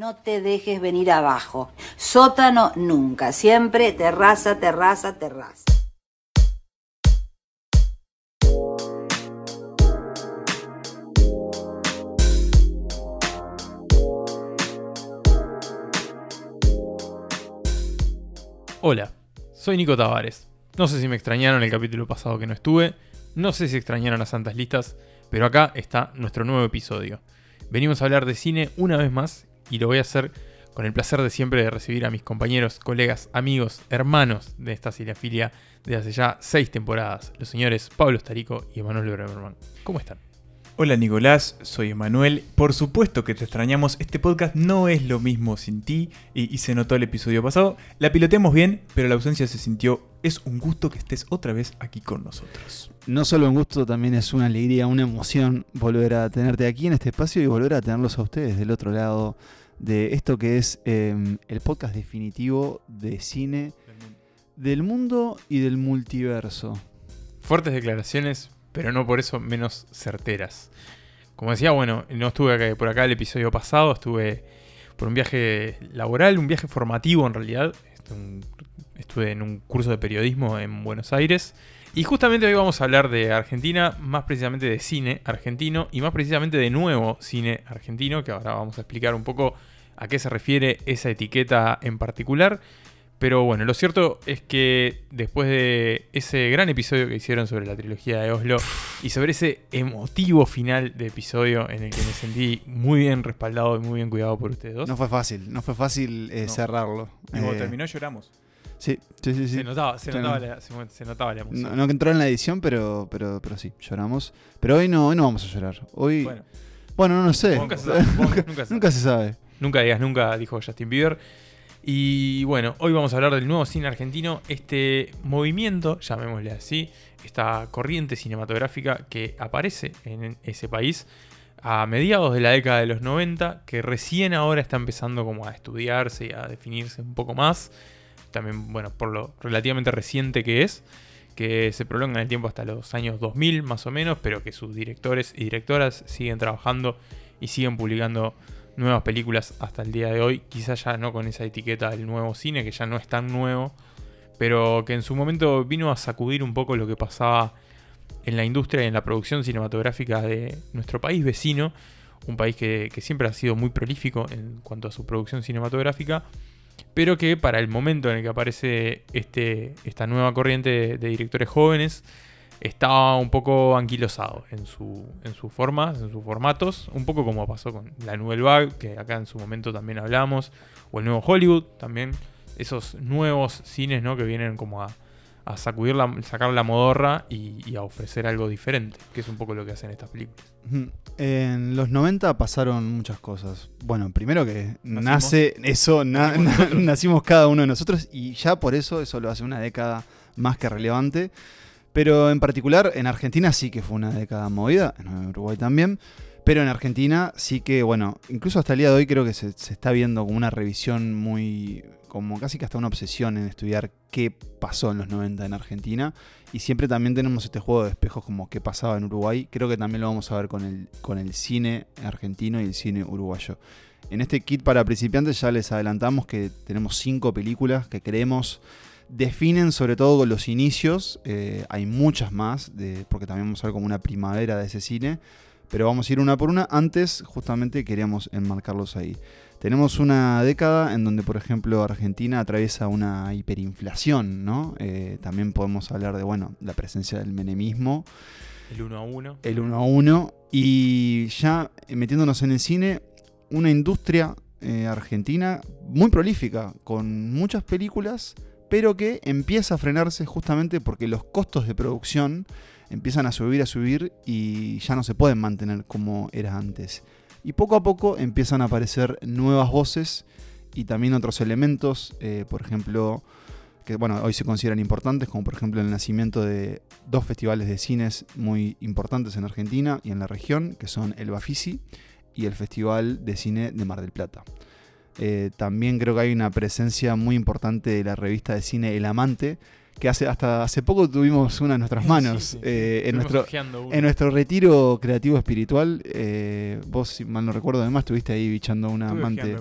No te dejes venir abajo. Sótano nunca. Siempre terraza, terraza, terraza. Hola, soy Nico Tavares. No sé si me extrañaron el capítulo pasado que no estuve, no sé si extrañaron a Santas Listas, pero acá está nuestro nuevo episodio. Venimos a hablar de cine una vez más y lo voy a hacer con el placer de siempre de recibir a mis compañeros, colegas, amigos, hermanos de esta cinefilia de hace ya seis temporadas, los señores Pablo Starico y Emanuel Bremerman. ¿Cómo están? Hola Nicolás, soy Emanuel. Por supuesto que te extrañamos, este podcast no es lo mismo sin ti y, y, se notó el episodio pasado. La piloteamos bien, pero la ausencia se sintió. Es un gusto que estés otra vez aquí con nosotros. No solo un gusto, también es una alegría, una emoción volver a tenerte aquí en este espacio y volver a tenerlos a ustedes del otro lado de esto que es eh, el podcast definitivo de cine del mundo y del multiverso. Fuertes declaraciones, pero no por eso menos certeras. Como decía, bueno, no estuve acá, por acá el episodio pasado, estuve por un viaje laboral, un viaje formativo en realidad. Estuve en un curso de periodismo en Buenos Aires. Y justamente hoy vamos a hablar de Argentina, más precisamente de cine argentino y más precisamente de nuevo cine argentino, que ahora vamos a explicar un poco a qué se refiere esa etiqueta en particular. Pero bueno, lo cierto es que después de ese gran episodio que hicieron sobre la trilogía de Oslo y sobre ese emotivo final de episodio en el que me sentí muy bien respaldado y muy bien cuidado por ustedes dos. No fue fácil, no fue fácil eh, No. cerrarlo. Y cuando Eh, terminó lloramos. Sí, sí, sí. sí. Se notaba, se notaba, no. la, se, se notaba la emoción. No, no que entró en la edición, pero, pero, pero sí, lloramos. Pero hoy no, hoy no vamos a llorar. Hoy, bueno, Bueno, no sé. nunca se sabe, nunca, nunca se sabe. Nunca digas nunca, dijo Justin Bieber. Y bueno, hoy vamos a hablar del nuevo cine argentino, este movimiento, llamémosle así, esta corriente cinematográfica que aparece en ese país a mediados de la década de los 90, que recién ahora está empezando como a estudiarse y a definirse un poco más. También, bueno, por lo relativamente reciente que es, que se prolonga en el tiempo hasta los años 2000 más o menos, pero que sus directores y directoras siguen trabajando y siguen publicando nuevas películas hasta el día de hoy. Quizás ya no con esa etiqueta del nuevo cine, que ya no es tan nuevo, pero que en su momento vino a sacudir un poco lo que pasaba en la industria y en la producción cinematográfica de nuestro país vecino. Un país que, siempre ha sido muy prolífico en cuanto a su producción cinematográfica, pero que para el momento en el que aparece este, esta nueva corriente de directores jóvenes, estaba un poco anquilosado en, su, en sus formas, en sus formatos, un poco como pasó con la Nouvelle Vague, que acá en su momento también hablamos, o el nuevo Hollywood, también esos nuevos cines ¿no? que vienen como a, a sacudir la, sacar la modorra y, y a ofrecer algo diferente, que es un poco lo que hacen estas películas. En los 90 pasaron muchas cosas. Bueno, primero que Nacimos. nace eso, na- Nacimos na- nacimos cada uno de nosotros y ya por eso eso lo hace una década más que relevante. Pero en particular en Argentina sí que fue una década movida, en Uruguay también. Pero en Argentina sí que, bueno, incluso hasta el día de hoy creo que se, está viendo como una revisión muy, como casi que hasta una obsesión en estudiar qué pasó en los 90 en Argentina. Y siempre también tenemos este juego de espejos como qué pasaba en Uruguay. Creo que también lo vamos a ver con el, con el cine argentino y el cine uruguayo. En este kit para principiantes ya les adelantamos que tenemos cinco películas que creemos definen sobre todo los inicios. Eh, hay muchas más, de, porque también vamos a ver como una primavera de ese cine. Pero vamos a ir una por una. Antes, justamente, queríamos enmarcarlos ahí. Tenemos una década en donde, por ejemplo, Argentina atraviesa una hiperinflación, ¿no? Eh, también podemos hablar de, bueno, la presencia del menemismo, El uno a uno. el 1 a 1. Y ya eh, metiéndonos en el cine, una industria eh, argentina muy prolífica, con muchas películas, pero que empieza a frenarse justamente porque los costos de producción empiezan a subir, a subir y ya no se pueden mantener como era antes. Y poco a poco empiezan a aparecer nuevas voces y también otros elementos, eh, por ejemplo, que bueno, hoy se consideran importantes, como por ejemplo el nacimiento de dos festivales de cines muy importantes en Argentina y en la región, que son el Bafisi y el Festival de Cine de Mar del Plata. Eh, también creo que hay una presencia muy importante de la revista de cine El Amante, que hace, hasta hace poco tuvimos una en nuestras manos. sí, sí. eh, en, nuestro, en nuestro retiro creativo espiritual, eh, vos, si mal no recuerdo, además estuviste ahí bichando una Estuve amante.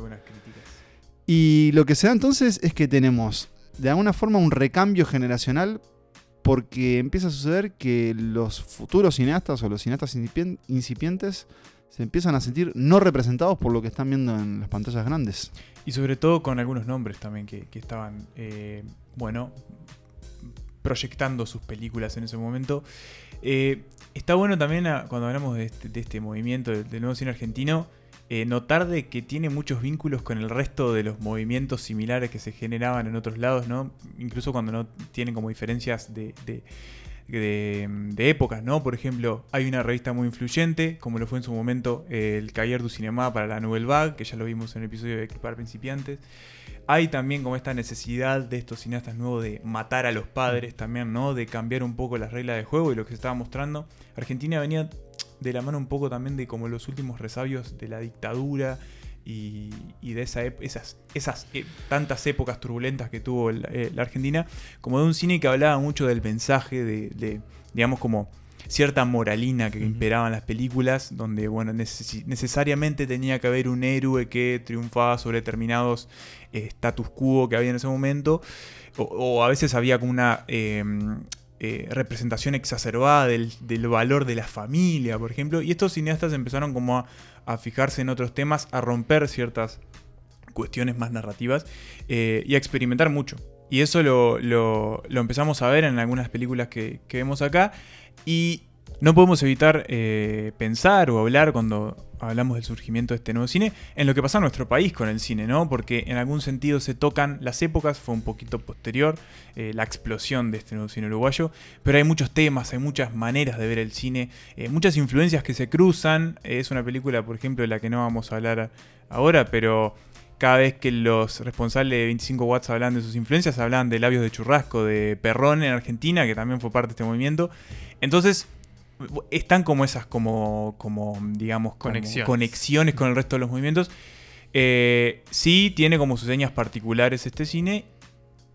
Y lo que se da entonces es que tenemos de alguna forma un recambio generacional porque empieza a suceder que los futuros cineastas o los cineastas incipien- incipientes se empiezan a sentir no representados por lo que están viendo en las pantallas grandes. Y sobre todo con algunos nombres también que, que estaban, eh, bueno, proyectando sus películas en ese momento. Eh, está bueno también a- cuando hablamos de este, de este movimiento del, nuevo cine argentino, eh, notar de que tiene muchos vínculos con el resto de los movimientos similares que se generaban en otros lados, ¿no? Incluso cuando no tienen como diferencias de- de- épocas, ¿no? Por ejemplo, hay una revista muy influyente, como lo fue en su momento eh, el Cahiers du Cinema para la Nouvelle Vague, que ya lo vimos en el episodio de Equipar Principiantes. Hay también como esta necesidad de estos cineastas nuevos de matar a los padres también, ¿no? De cambiar un poco las reglas de juego y lo que se estaba mostrando. Argentina venía de la mano un poco también de como los últimos resabios de la dictadura y, y de esa esas, esas eh, tantas épocas turbulentas que tuvo el- eh, la Argentina, como de un cine que hablaba mucho del mensaje, de, de, digamos como cierta moralina que Ujú. imperaba en las películas, donde bueno, necesariamente tenía que haber un héroe que triunfaba sobre determinados eh, status quo que había en ese momento, o, o a veces había como una eh, eh, representación exacerbada del, valor de la familia, por ejemplo, y estos cineastas empezaron como a, fijarse en otros temas, a romper ciertas cuestiones más narrativas eh, y a experimentar mucho. Y eso lo, empezamos a ver en algunas películas que, que vemos acá. Y no podemos evitar eh, pensar o hablar cuando hablamos del surgimiento de este nuevo cine en lo que pasa en nuestro país con el cine, ¿no? Porque en algún sentido se tocan las épocas, fue un poquito posterior eh, la explosión de este nuevo cine uruguayo, pero hay muchos temas, hay muchas maneras de ver el cine, eh, muchas influencias que se cruzan. Es una película, por ejemplo, de la que no vamos a hablar ahora, pero cada vez que los responsables de 25 watts hablan de sus influencias, hablan de labios de churrasco, de Perrón en Argentina, que también fue parte de este movimiento. Entonces, están como esas, como, como digamos, como Conexiones. conexiones con el resto de los movimientos. Eh, sí tiene como sus señas particulares este cine,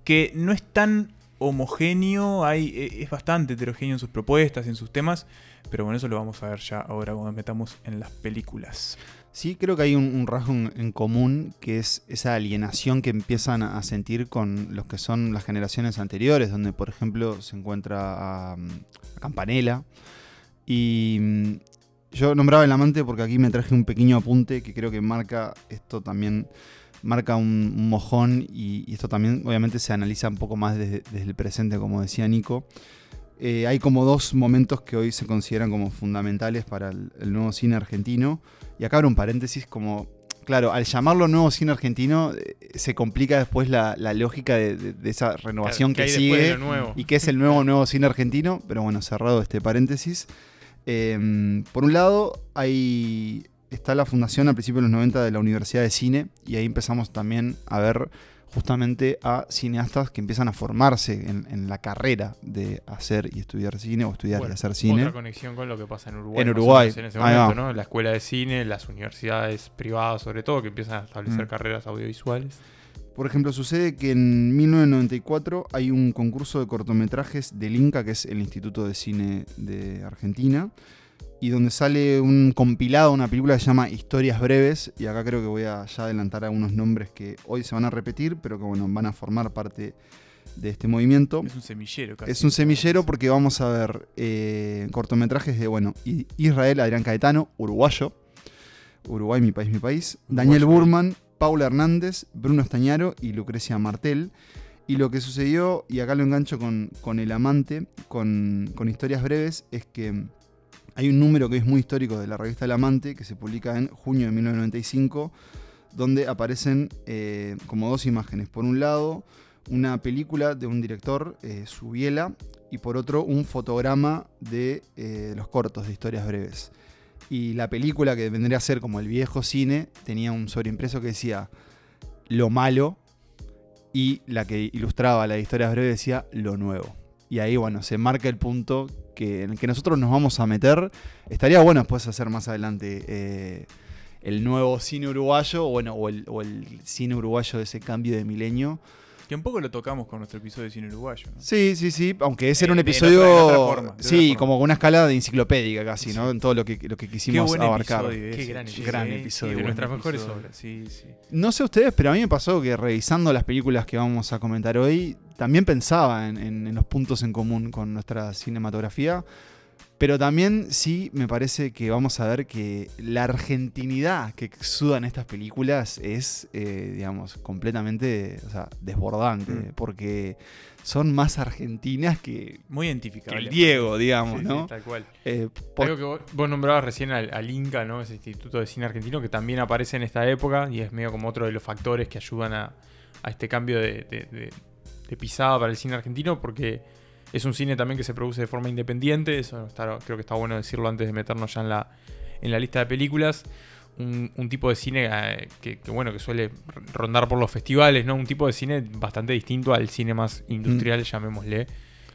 que no es tan homogéneo, hay, eh, es bastante heterogéneo en sus propuestas, en sus temas, pero bueno, eso lo vamos a ver ya ahora cuando nos metamos en las películas. Sí, creo que hay un, un rasgo en, en común que es esa alienación que empiezan a sentir con los que son las generaciones anteriores, donde por ejemplo se encuentra a, a Campanella. Y mm, yo nombraba el amante porque aquí me traje un pequeño apunte que creo que marca esto también, marca un, un mojón y, y esto también obviamente se analiza un poco más desde, desde el presente, como decía Nico. Eh, hay como dos momentos que hoy se consideran como fundamentales para el, el nuevo cine argentino. Y acá abro un paréntesis como, claro, al llamarlo nuevo cine argentino eh, se complica después la, la lógica de, de- de esa renovación Claro, que, de sigue nuevo. y que es el nuevo nuevo cine argentino. Pero bueno, cerrado este paréntesis. Eh, por un lado, hay, está la fundación a principios de los 90 de la Universidad de Cine y ahí empezamos también a ver justamente a cineastas que empiezan a formarse en, en la carrera de hacer y estudiar cine o estudiar Bueno, y hacer cine. Otra conexión con lo que pasa en Uruguay. En Uruguay, En ese momento. ¿no? La escuela de cine, las universidades privadas, sobre todo, que empiezan a establecer Mm. carreras audiovisuales. Por ejemplo, sucede que en 1994 hay un concurso de cortometrajes del INCA, que es el Instituto de Cine de Argentina, y donde sale un compilado, una película que se llama Historias Breves, y acá creo que voy a ya adelantar algunos nombres que hoy se van a repetir, pero que bueno, van a formar parte de este movimiento. Es un semillero casi. Es un semillero porque vamos a ver eh, cortometrajes de, bueno, Israel, Adrián Caetano, uruguayo. Uruguay, mi país, mi país. Daniel. Burman, Paula Hernández, Bruno Estañaro y Lucrecia Martel. Y lo que sucedió, y acá lo engancho con, con El Amante, con, historias breves, es que hay un número que es muy histórico de la revista El Amante, que se publica en junio de 1995, donde aparecen eh, como dos imágenes. Por un lado, una película de un director, eh, Subiela, y por otro, un fotograma de eh, los cortos de historias breves. Y la película, que vendría a ser como el viejo cine, tenía un sobreimpreso que decía lo malo, y la que ilustraba la de historias breves decía lo nuevo. Y ahí, bueno, se marca el punto que, en el que nosotros nos vamos a meter. Estaría bueno después hacer más adelante eh, el nuevo cine uruguayo, bueno, o el cine uruguayo de ese cambio de milenio. Que un poco lo tocamos con nuestro episodio de cine uruguayo. ¿no? Sí, sí, sí, aunque ese era un episodio, otra- otra forma, sí, como con una escala de enciclopédica casi, ¿no? En todo lo que, lo que Qué quisimos buen abarcar. episodio Qué gran episodio. Gran qué episodio. De nuestras mejores obras. Sí, sí. No sé ustedes, pero a mí me pasó que revisando las películas que vamos a comentar hoy, también pensaba en, en- en los puntos en común con nuestra cinematografía. Pero también sí me parece que vamos a ver que la argentinidad que exudan estas películas es, eh, digamos, completamente o sea, desbordante. Mm. Porque son más argentinas que, Muy que el Diego, digamos, Sí, sí, ¿no? tal cual. Eh, por- Algo que vos, vos nombrabas recién al, al Inca, ¿no? Ese Instituto de Cine Argentino que también aparece en esta época y es medio como otro de los factores que ayudan a, a este cambio de, de- de- de pisada para el cine argentino porque es un cine también que se produce de forma independiente, eso está- creo que está bueno decirlo antes de meternos ya en la, en la lista de películas. Un, un tipo de cine eh, que, que, bueno que suele rondar por los festivales, ¿no? Un tipo de cine bastante distinto al cine más industrial, llamémosle,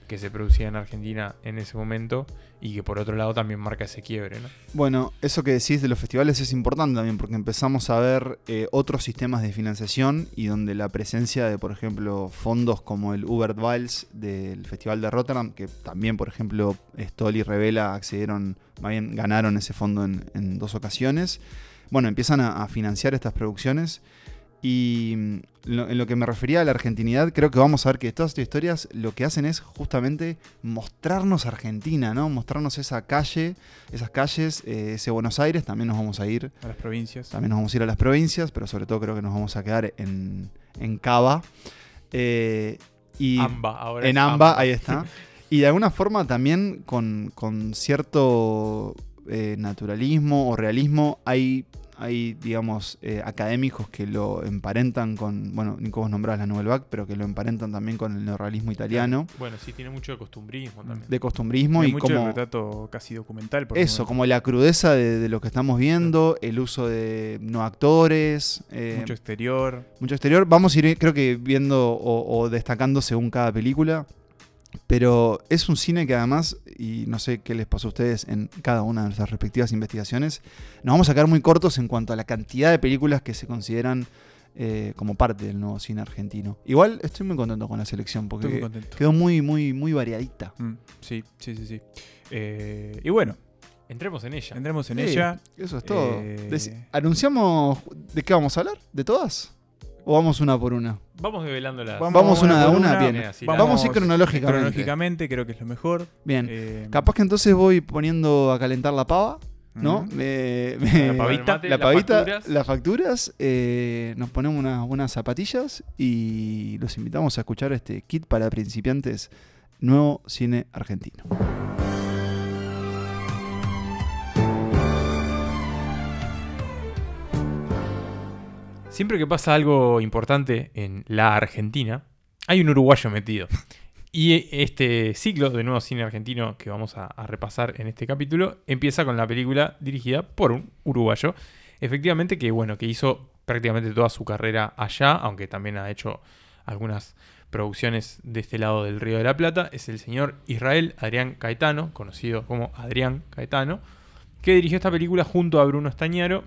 que se producía en Argentina en ese momento y que por otro lado también marca ese quiebre, ¿no? Bueno, eso que decís de los festivales es importante también porque empezamos a ver eh, otros sistemas de financiación y donde la presencia de, por ejemplo, fondos como el Hubert Wiles del Festival de Rotterdam, que también, por ejemplo, Stoll y Revela accedieron, más bien ganaron ese fondo en, dos ocasiones. Bueno, empiezan a financiar estas producciones y mm, en lo que me refería a la argentinidad, creo que vamos a ver que todas estas historias lo que hacen es justamente mostrarnos Argentina, ¿no? Mostrarnos esa calle, esas calles, eh, ese Buenos Aires. También nos vamos a ir, A las provincias. también nos vamos a ir a las provincias, pero sobre todo creo que nos vamos a quedar en, en Cava. Eh, y Amba, ahora en es Amba, ahí está. Y de alguna forma también con, con cierto eh, naturalismo o realismo hay, hay digamos, eh, académicos que lo emparentan con, bueno, Nico vos nombrás la Nouvelle Vague, pero que lo emparentan también con el neorrealismo italiano, Bueno, sí, tiene mucho de costumbrismo también. de costumbrismo Hay y mucho como... retrato casi documental. por Eso, como la crudeza de, de lo que estamos viendo, el uso de no actores, eh, Mucho exterior. mucho exterior. Vamos a ir, creo que, viendo o, o destacando según cada película. Pero es un cine que además, y no sé qué les pasó a ustedes en cada una de nuestras respectivas investigaciones, nos vamos a quedar muy cortos en cuanto a la cantidad de películas que se consideran eh, como parte del nuevo cine argentino. Igual estoy muy contento con la selección muy porque quedó muy, muy, muy variadita. Mm, sí, sí, sí, sí. Eh, y bueno, Entremos en ella. entremos en Sí, ella. Eso es todo. Eh, ¿Anunciamos de qué vamos a hablar? ¿De todas? ¿O vamos una por una? Vamos develando las. Vamos una por a una, bien. Vamos, Vamos a ir cronológicamente. Cronológicamente, creo que es lo mejor. Bien. Eh, Capaz que entonces voy poniendo a calentar la pava, ¿no? ujú. Me- me- La pavita, la las pavita, facturas. las facturas, eh, nos ponemos unas buenas zapatillas y los invitamos a escuchar este kit para principiantes, nuevo cine argentino. Siempre que pasa algo importante en la Argentina, hay un uruguayo metido. Y este ciclo de nuevo cine argentino que vamos a, a repasar en este capítulo empieza con la película dirigida por un uruguayo. Efectivamente que bueno, que hizo prácticamente toda su carrera allá, aunque también ha hecho algunas producciones de este lado del Río de la Plata, es el señor Israel Adrián Caetano, conocido como Adrián Caetano, que dirigió esta película junto a Bruno Estañaro,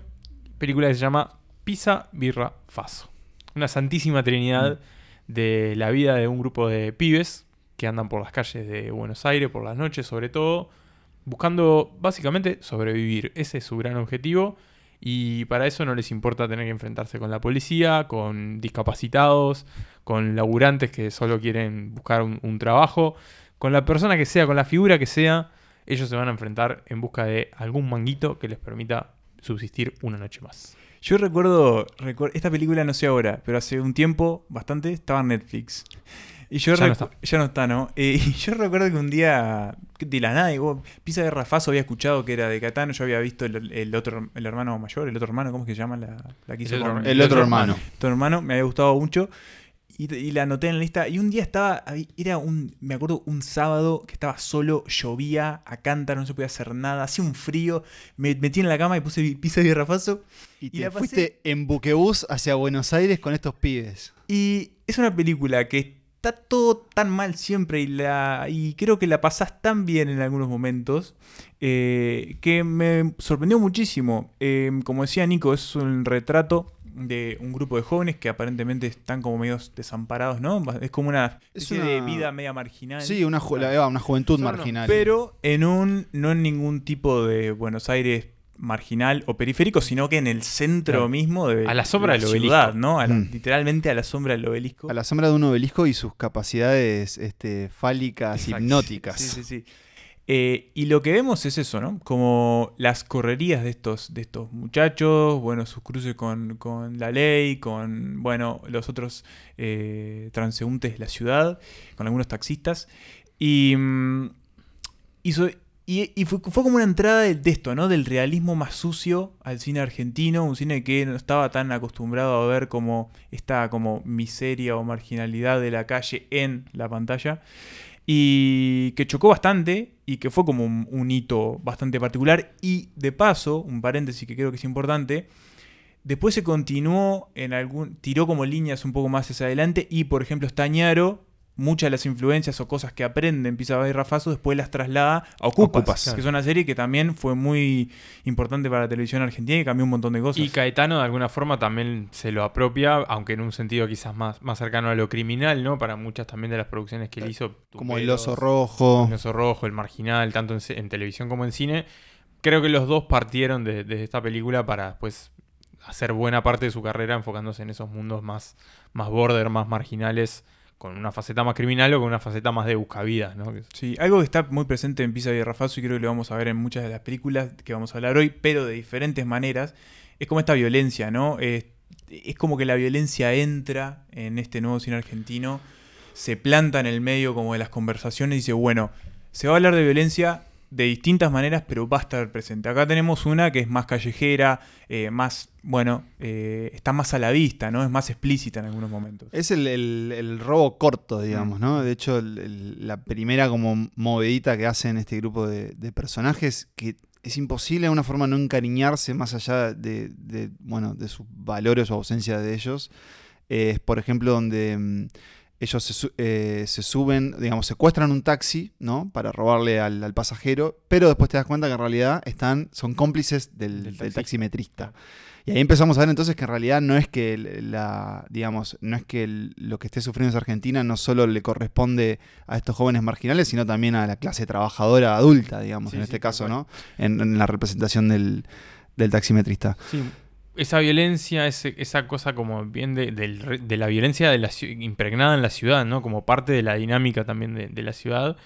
película que se llama Pisa, Birra, Faso. Una santísima trinidad de la vida de un grupo de pibes que andan por las calles de Buenos Aires por las noches sobre todo, buscando básicamente sobrevivir. Ese es su gran objetivo y para eso no les importa tener que enfrentarse con la policía, con discapacitados, con laburantes que solo quieren buscar un, un trabajo, con la persona que sea, con la figura que sea, ellos se van a enfrentar en busca de algún manguito que les permita subsistir una noche más. Yo recuerdo, recuer- esta película no sé ahora, pero hace un tiempo, bastante, estaba en Netflix. Y yo Ya no recu- está. ya no está, ¿no? Eh, y yo recuerdo que un día, de la nada, digo, Pisa de Rafazo había escuchado que era de Catano, yo había visto el, el otro, el hermano mayor, el otro hermano, ¿cómo es que se llama? La, la que hizo El otro hermano. El otro hermano, me había gustado mucho. Y, y la anoté en la lista. Y un día estaba, era un, me acuerdo, un sábado que estaba solo, llovía a cántaro, no se podía hacer nada, hacía un frío. Me metí en la cama y puse Pisa de Rafazo. Y Y te la pasé- fuiste en buquebús hacia Buenos Aires con estos pibes. Y es una película que está todo tan mal siempre y, la, y creo que la pasás tan bien en algunos momentos eh, que me sorprendió muchísimo. Eh, como decía Nico, es un retrato de un grupo de jóvenes que aparentemente están como medios desamparados, ¿no? Es como una Es especie de vida media marginal. Sí, una, ju- la- una juventud marginal. Pero en un, no en ningún tipo de Buenos Aires marginal o periférico, sino que en el centro Claro. mismo de A la sombra del ciudad, obelisco. ¿no? A la- Mm. Literalmente a la sombra del obelisco. a la sombra de un obelisco y sus capacidades este, fálicas, Exacto. hipnóticas. Sí, sí, sí. Eh, y lo que vemos es eso, ¿no? Como las correrías de estos, de estos muchachos, bueno, sus cruces con, con la ley, con, bueno, los otros eh, transeúntes de la ciudad, con algunos taxistas. Y, mm, hizo- y, y fue, fue como una entrada de, de esto, ¿no? Del realismo más sucio al cine argentino, un cine que no estaba tan acostumbrado a ver como esta como miseria o marginalidad de la calle en la pantalla y que chocó bastante y que fue como un, hito bastante particular. Y de paso, un paréntesis que creo que es importante, después se continuó en algún, tiró como líneas un poco más hacia adelante y por ejemplo Stañaro, muchas de las influencias o cosas que aprende en Pisa y Rafazo después las traslada a Ocupas, Ocupas, que es una serie que también fue muy importante para la televisión argentina y cambió un montón de cosas. Y Caetano de alguna forma también se lo apropia, aunque en un sentido quizás más, más cercano a lo criminal, ¿no? Para muchas también de las producciones que él hizo. Como el oso rojo. El oso rojo, el marginal, tanto en, televisión como en cine. Creo que los dos partieron de, de esta película para después hacer buena parte de su carrera enfocándose en esos mundos más, más border, más marginales, con una faceta más criminal o con una faceta más de buscavidas, ¿no? Sí, algo que está muy presente en Pisa y Rafazo y creo que lo vamos a ver en muchas de las películas que vamos a hablar hoy, pero de diferentes maneras, es como esta violencia, ¿no? Es como que la violencia entra en este nuevo cine argentino, se planta en el medio como de las conversaciones y dice, bueno, se va a hablar de violencia de distintas maneras, pero va a estar presente. Acá tenemos una que es más callejera, eh, más, bueno, eh, está más a la vista, ¿no? Es más explícita en algunos momentos. Es el, el- robo corto, digamos, ¿no? De hecho, la primera como movedita que hacen este grupo de, personajes, que es imposible de alguna forma no encariñarse más allá de, de, bueno, de sus valores o ausencia de ellos, es por ejemplo donde mm, ellos se, eh, se suben, digamos, secuestran un taxi, ¿no? Para robarle al, al pasajero, pero después te das cuenta que en realidad están, son cómplices del, Del del taxista. taximetrista. Y ahí empezamos a ver entonces que en realidad no es que la, digamos, no es que el- lo que esté sufriendo esa Argentina no solo le corresponde a estos jóvenes marginales, sino también a la clase trabajadora adulta, digamos, Sí, en sí, este caso. ¿no? En, en la representación del, del taximetrista. Esa violencia, ese- esa cosa como bien de, de la violencia de la, impregnada en la ciudad, ¿no? Como parte de la dinámica también de, de la ciudad.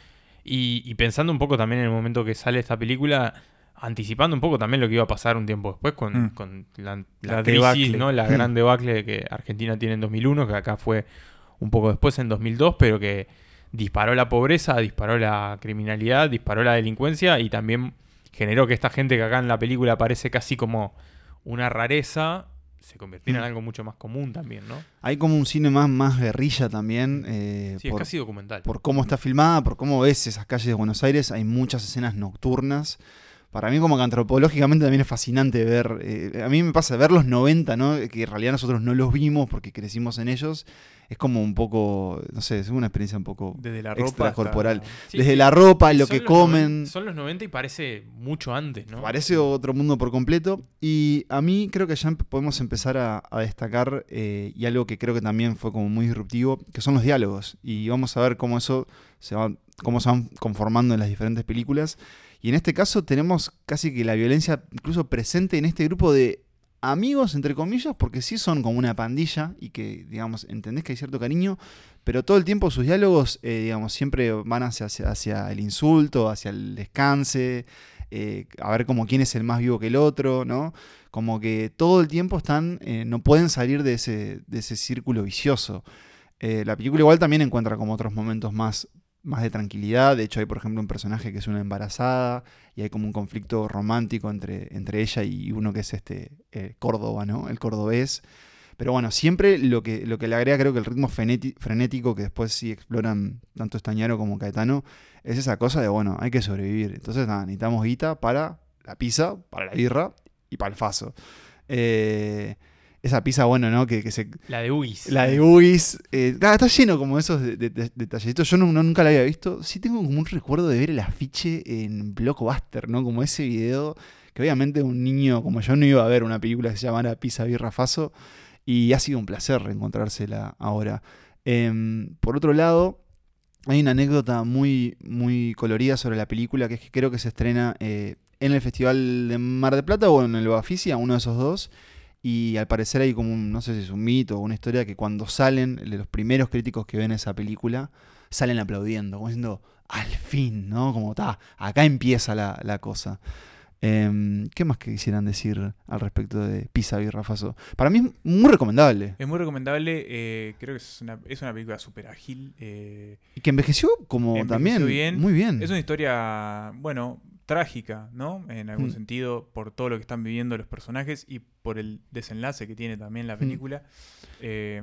Y, y pensando un poco también en el momento que sale esta película, anticipando un poco también lo que iba a pasar un tiempo después con, Mm. con la, la La crisis, debacle. ¿no? La Mm. gran debacle que Argentina tiene en 2001, que acá fue un poco después en 2002, pero que disparó la pobreza, disparó la criminalidad, disparó la delincuencia y también generó que esta gente que acá en la película aparece casi como una rareza, se convirtiera en Mm. algo mucho más común también, ¿no? Hay como un cine más, más guerrilla también. eh, Sí, por, es casi documental. por cómo está filmada, por cómo ves esas calles de Buenos Aires. Hay muchas escenas nocturnas. Para mí como que antropológicamente también es fascinante ver, eh, a mí me pasa ver los 90, ¿no? que en realidad nosotros no los vimos porque crecimos en ellos, es como un poco, no sé, es una experiencia un poco Desde la ropa extracorporal. hasta- Sí, Desde sí. la ropa, lo que comen, son los 90 y parece mucho antes, ¿no? parece otro mundo por completo. Y a mí creo que ya podemos empezar a, a destacar, eh, y algo que creo que también fue como muy disruptivo, que son los diálogos. Y vamos a ver cómo eso se va, cómo se van conformando en las diferentes películas. Y en este caso tenemos casi que la violencia incluso presente en este grupo de amigos, entre comillas, porque sí son como una pandilla y que, digamos, entendés que hay cierto cariño, pero todo el tiempo sus diálogos, eh, digamos, siempre van hacia, hacia, el insulto, hacia el descanse, eh, a ver como quién es el más vivo que el otro, ¿no? Como que todo el tiempo están, eh, no pueden salir de ese, de ese círculo vicioso. La película igual también encuentra como otros momentos más, más de tranquilidad. De hecho, hay, por ejemplo, un personaje que es una embarazada y hay como un conflicto romántico entre, entre ella y uno que es este eh, Córdoba, ¿no? El cordobés. Pero bueno, siempre lo que, lo que le agrega, creo que el ritmo frenético que después sí exploran tanto Estañaro como Caetano, es esa cosa de, bueno, hay que sobrevivir. Entonces, nada, necesitamos guita para la pizza, para la birra y para el faso. Eh, esa pizza, bueno, ¿no? Que, que se, La de Ugis. la de Ugis. eh, está, está lleno como esos de- de- de-. Yo no, no- nunca la había visto. Sí tengo como un recuerdo de ver el afiche en Blockbuster, ¿no? Como ese video que obviamente un niño como yo no iba a ver una película que se llamara Pisa Birra Faso y ha sido un placer reencontrársela ahora. Em, por otro lado, hay una anécdota muy, muy colorida sobre la película que es que creo que se estrena eh, en el Festival de Mar del Plata o en el Baficia, uno de esos dos. Y al parecer hay como un, no sé si es un mito o una historia que cuando salen, los primeros críticos que ven esa película, salen aplaudiendo, como diciendo, al fin, ¿no? Como está, acá empieza la, la cosa. Em, ¿Qué más quisieran decir al respecto de Pisa y Rafaso? Para mí es muy recomendable. Es muy recomendable, eh, creo que es una, es una película súper ágil. eh, Y que envejeció como Envejeció también bien. muy bien. Es una historia, bueno, trágica, ¿no? En algún Mm. sentido, por todo lo que están viviendo los personajes y por el desenlace que tiene también la Mm. película. Eh,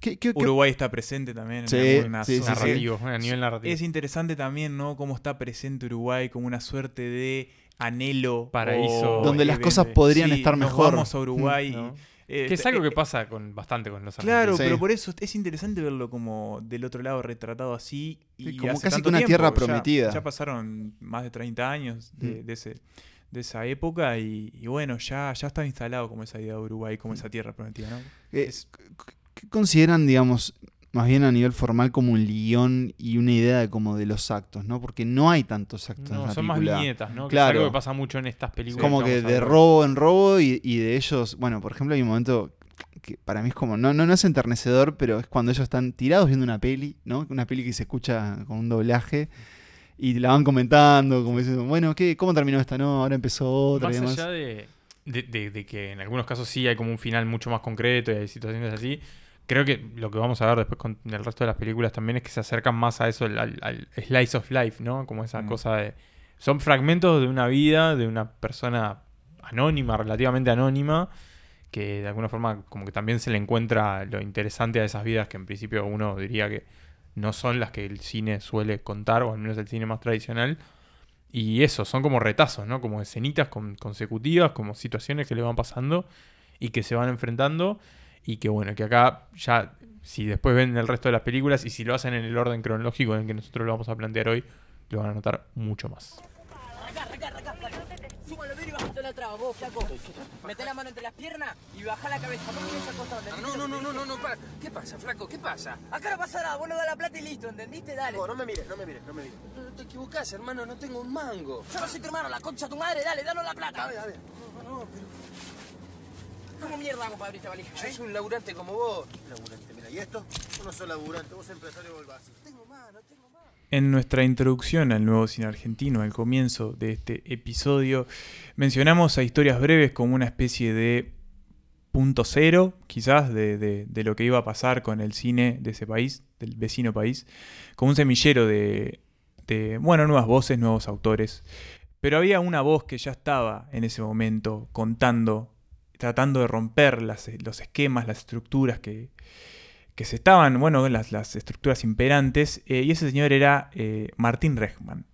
¿Qué- qué- qué- Uruguay está presente también Sí, en algunas sí, sí, narrativo, a nivel narrativo. Es interesante también, ¿no? Cómo está presente Uruguay como una suerte de anhelo. Paraíso. o Donde las cosas podrían Sí, estar nos mejor. Vamos a Uruguay. y- ¿no? Eh, Que es algo eh, que pasa con bastante con los Claro. Sí. pero por eso es interesante verlo como del otro lado retratado así. Y Sí, como hace casi tanto que una tiempo, tierra ya- prometida. Ya, pasaron más de 30 años de, Mm. de ese, de esa época y, y bueno, ya, ya estaba instalado como esa idea de Uruguay, como esa tierra prometida, ¿no? eh, es- ¿Qué consideran, digamos, más bien a nivel formal como un guion y una idea de como de los actos, ¿no? Porque no hay tantos actos en No, la son más viñetas, ¿no? Que Claro. es algo que pasa mucho en estas películas. como que de robo en robo y, y de ellos, bueno, por ejemplo, hay un momento que para mí es como, no, no, no es enternecedor, pero es cuando ellos están tirados viendo una peli, ¿no? Una peli que se escucha con un doblaje y la van comentando, como diciendo, bueno, ¿qué, ¿cómo terminó esta? No, ahora empezó otra y Más demás. allá de, de- de- de que en algunos casos sí hay como un final mucho más concreto y hay situaciones así, creo que lo que vamos a ver después con el resto de las películas también es que se acercan más a eso, al, slice of life, ¿no? Como esa Mm. cosa de... Son fragmentos de una vida, de una persona anónima, relativamente anónima, que de alguna forma como que también se le encuentra lo interesante a esas vidas que en principio uno diría que no son las que el cine suele contar, o al menos el cine más tradicional. Y eso, son como retazos, ¿no? Como escenitas con- consecutivas, como situaciones que le van pasando y que se van enfrentando. Y que bueno, que acá ya, si después ven el resto de las películas y si lo hacen en el orden cronológico en el que nosotros lo vamos a plantear hoy, lo van a notar mucho más. Bajate la traba, vos, flaco. Meté la mano entre las piernas y bajá la cabeza. No no, no, no, no, no, no, para. ¿Qué pasa, flaco? ¿Qué pasa? Acá no pasa nada, vos no das la plata y listo, ¿entendiste? Dale. No, no me mires, no me mires, no me mires. No, no te equivocás, hermano, no tengo un mango. Yo no soy tu hermano, la concha de tu madre, dale, danos la plata. A ver, a ver. No, no, pero ¿Cómo mierda hago para abrir esta valija? yo soy un laburante como vos. Laburante, mira, ¿y esto? Vos no sos laburante, vos empresario. Tengo más, no tengo más. En nuestra introducción al nuevo cine argentino, al comienzo de este episodio, mencionamos a historias breves como una especie de punto cero, quizás, de, de- de lo que iba a pasar con el cine de ese país, del vecino país, como un semillero de, de, bueno, nuevas voces, nuevos autores. Pero había una voz que ya estaba en ese momento contando, tratando de romper las- los esquemas, las estructuras que, que se estaban, bueno, las, las estructuras imperantes, eh, y ese señor era eh, Martín Rechman.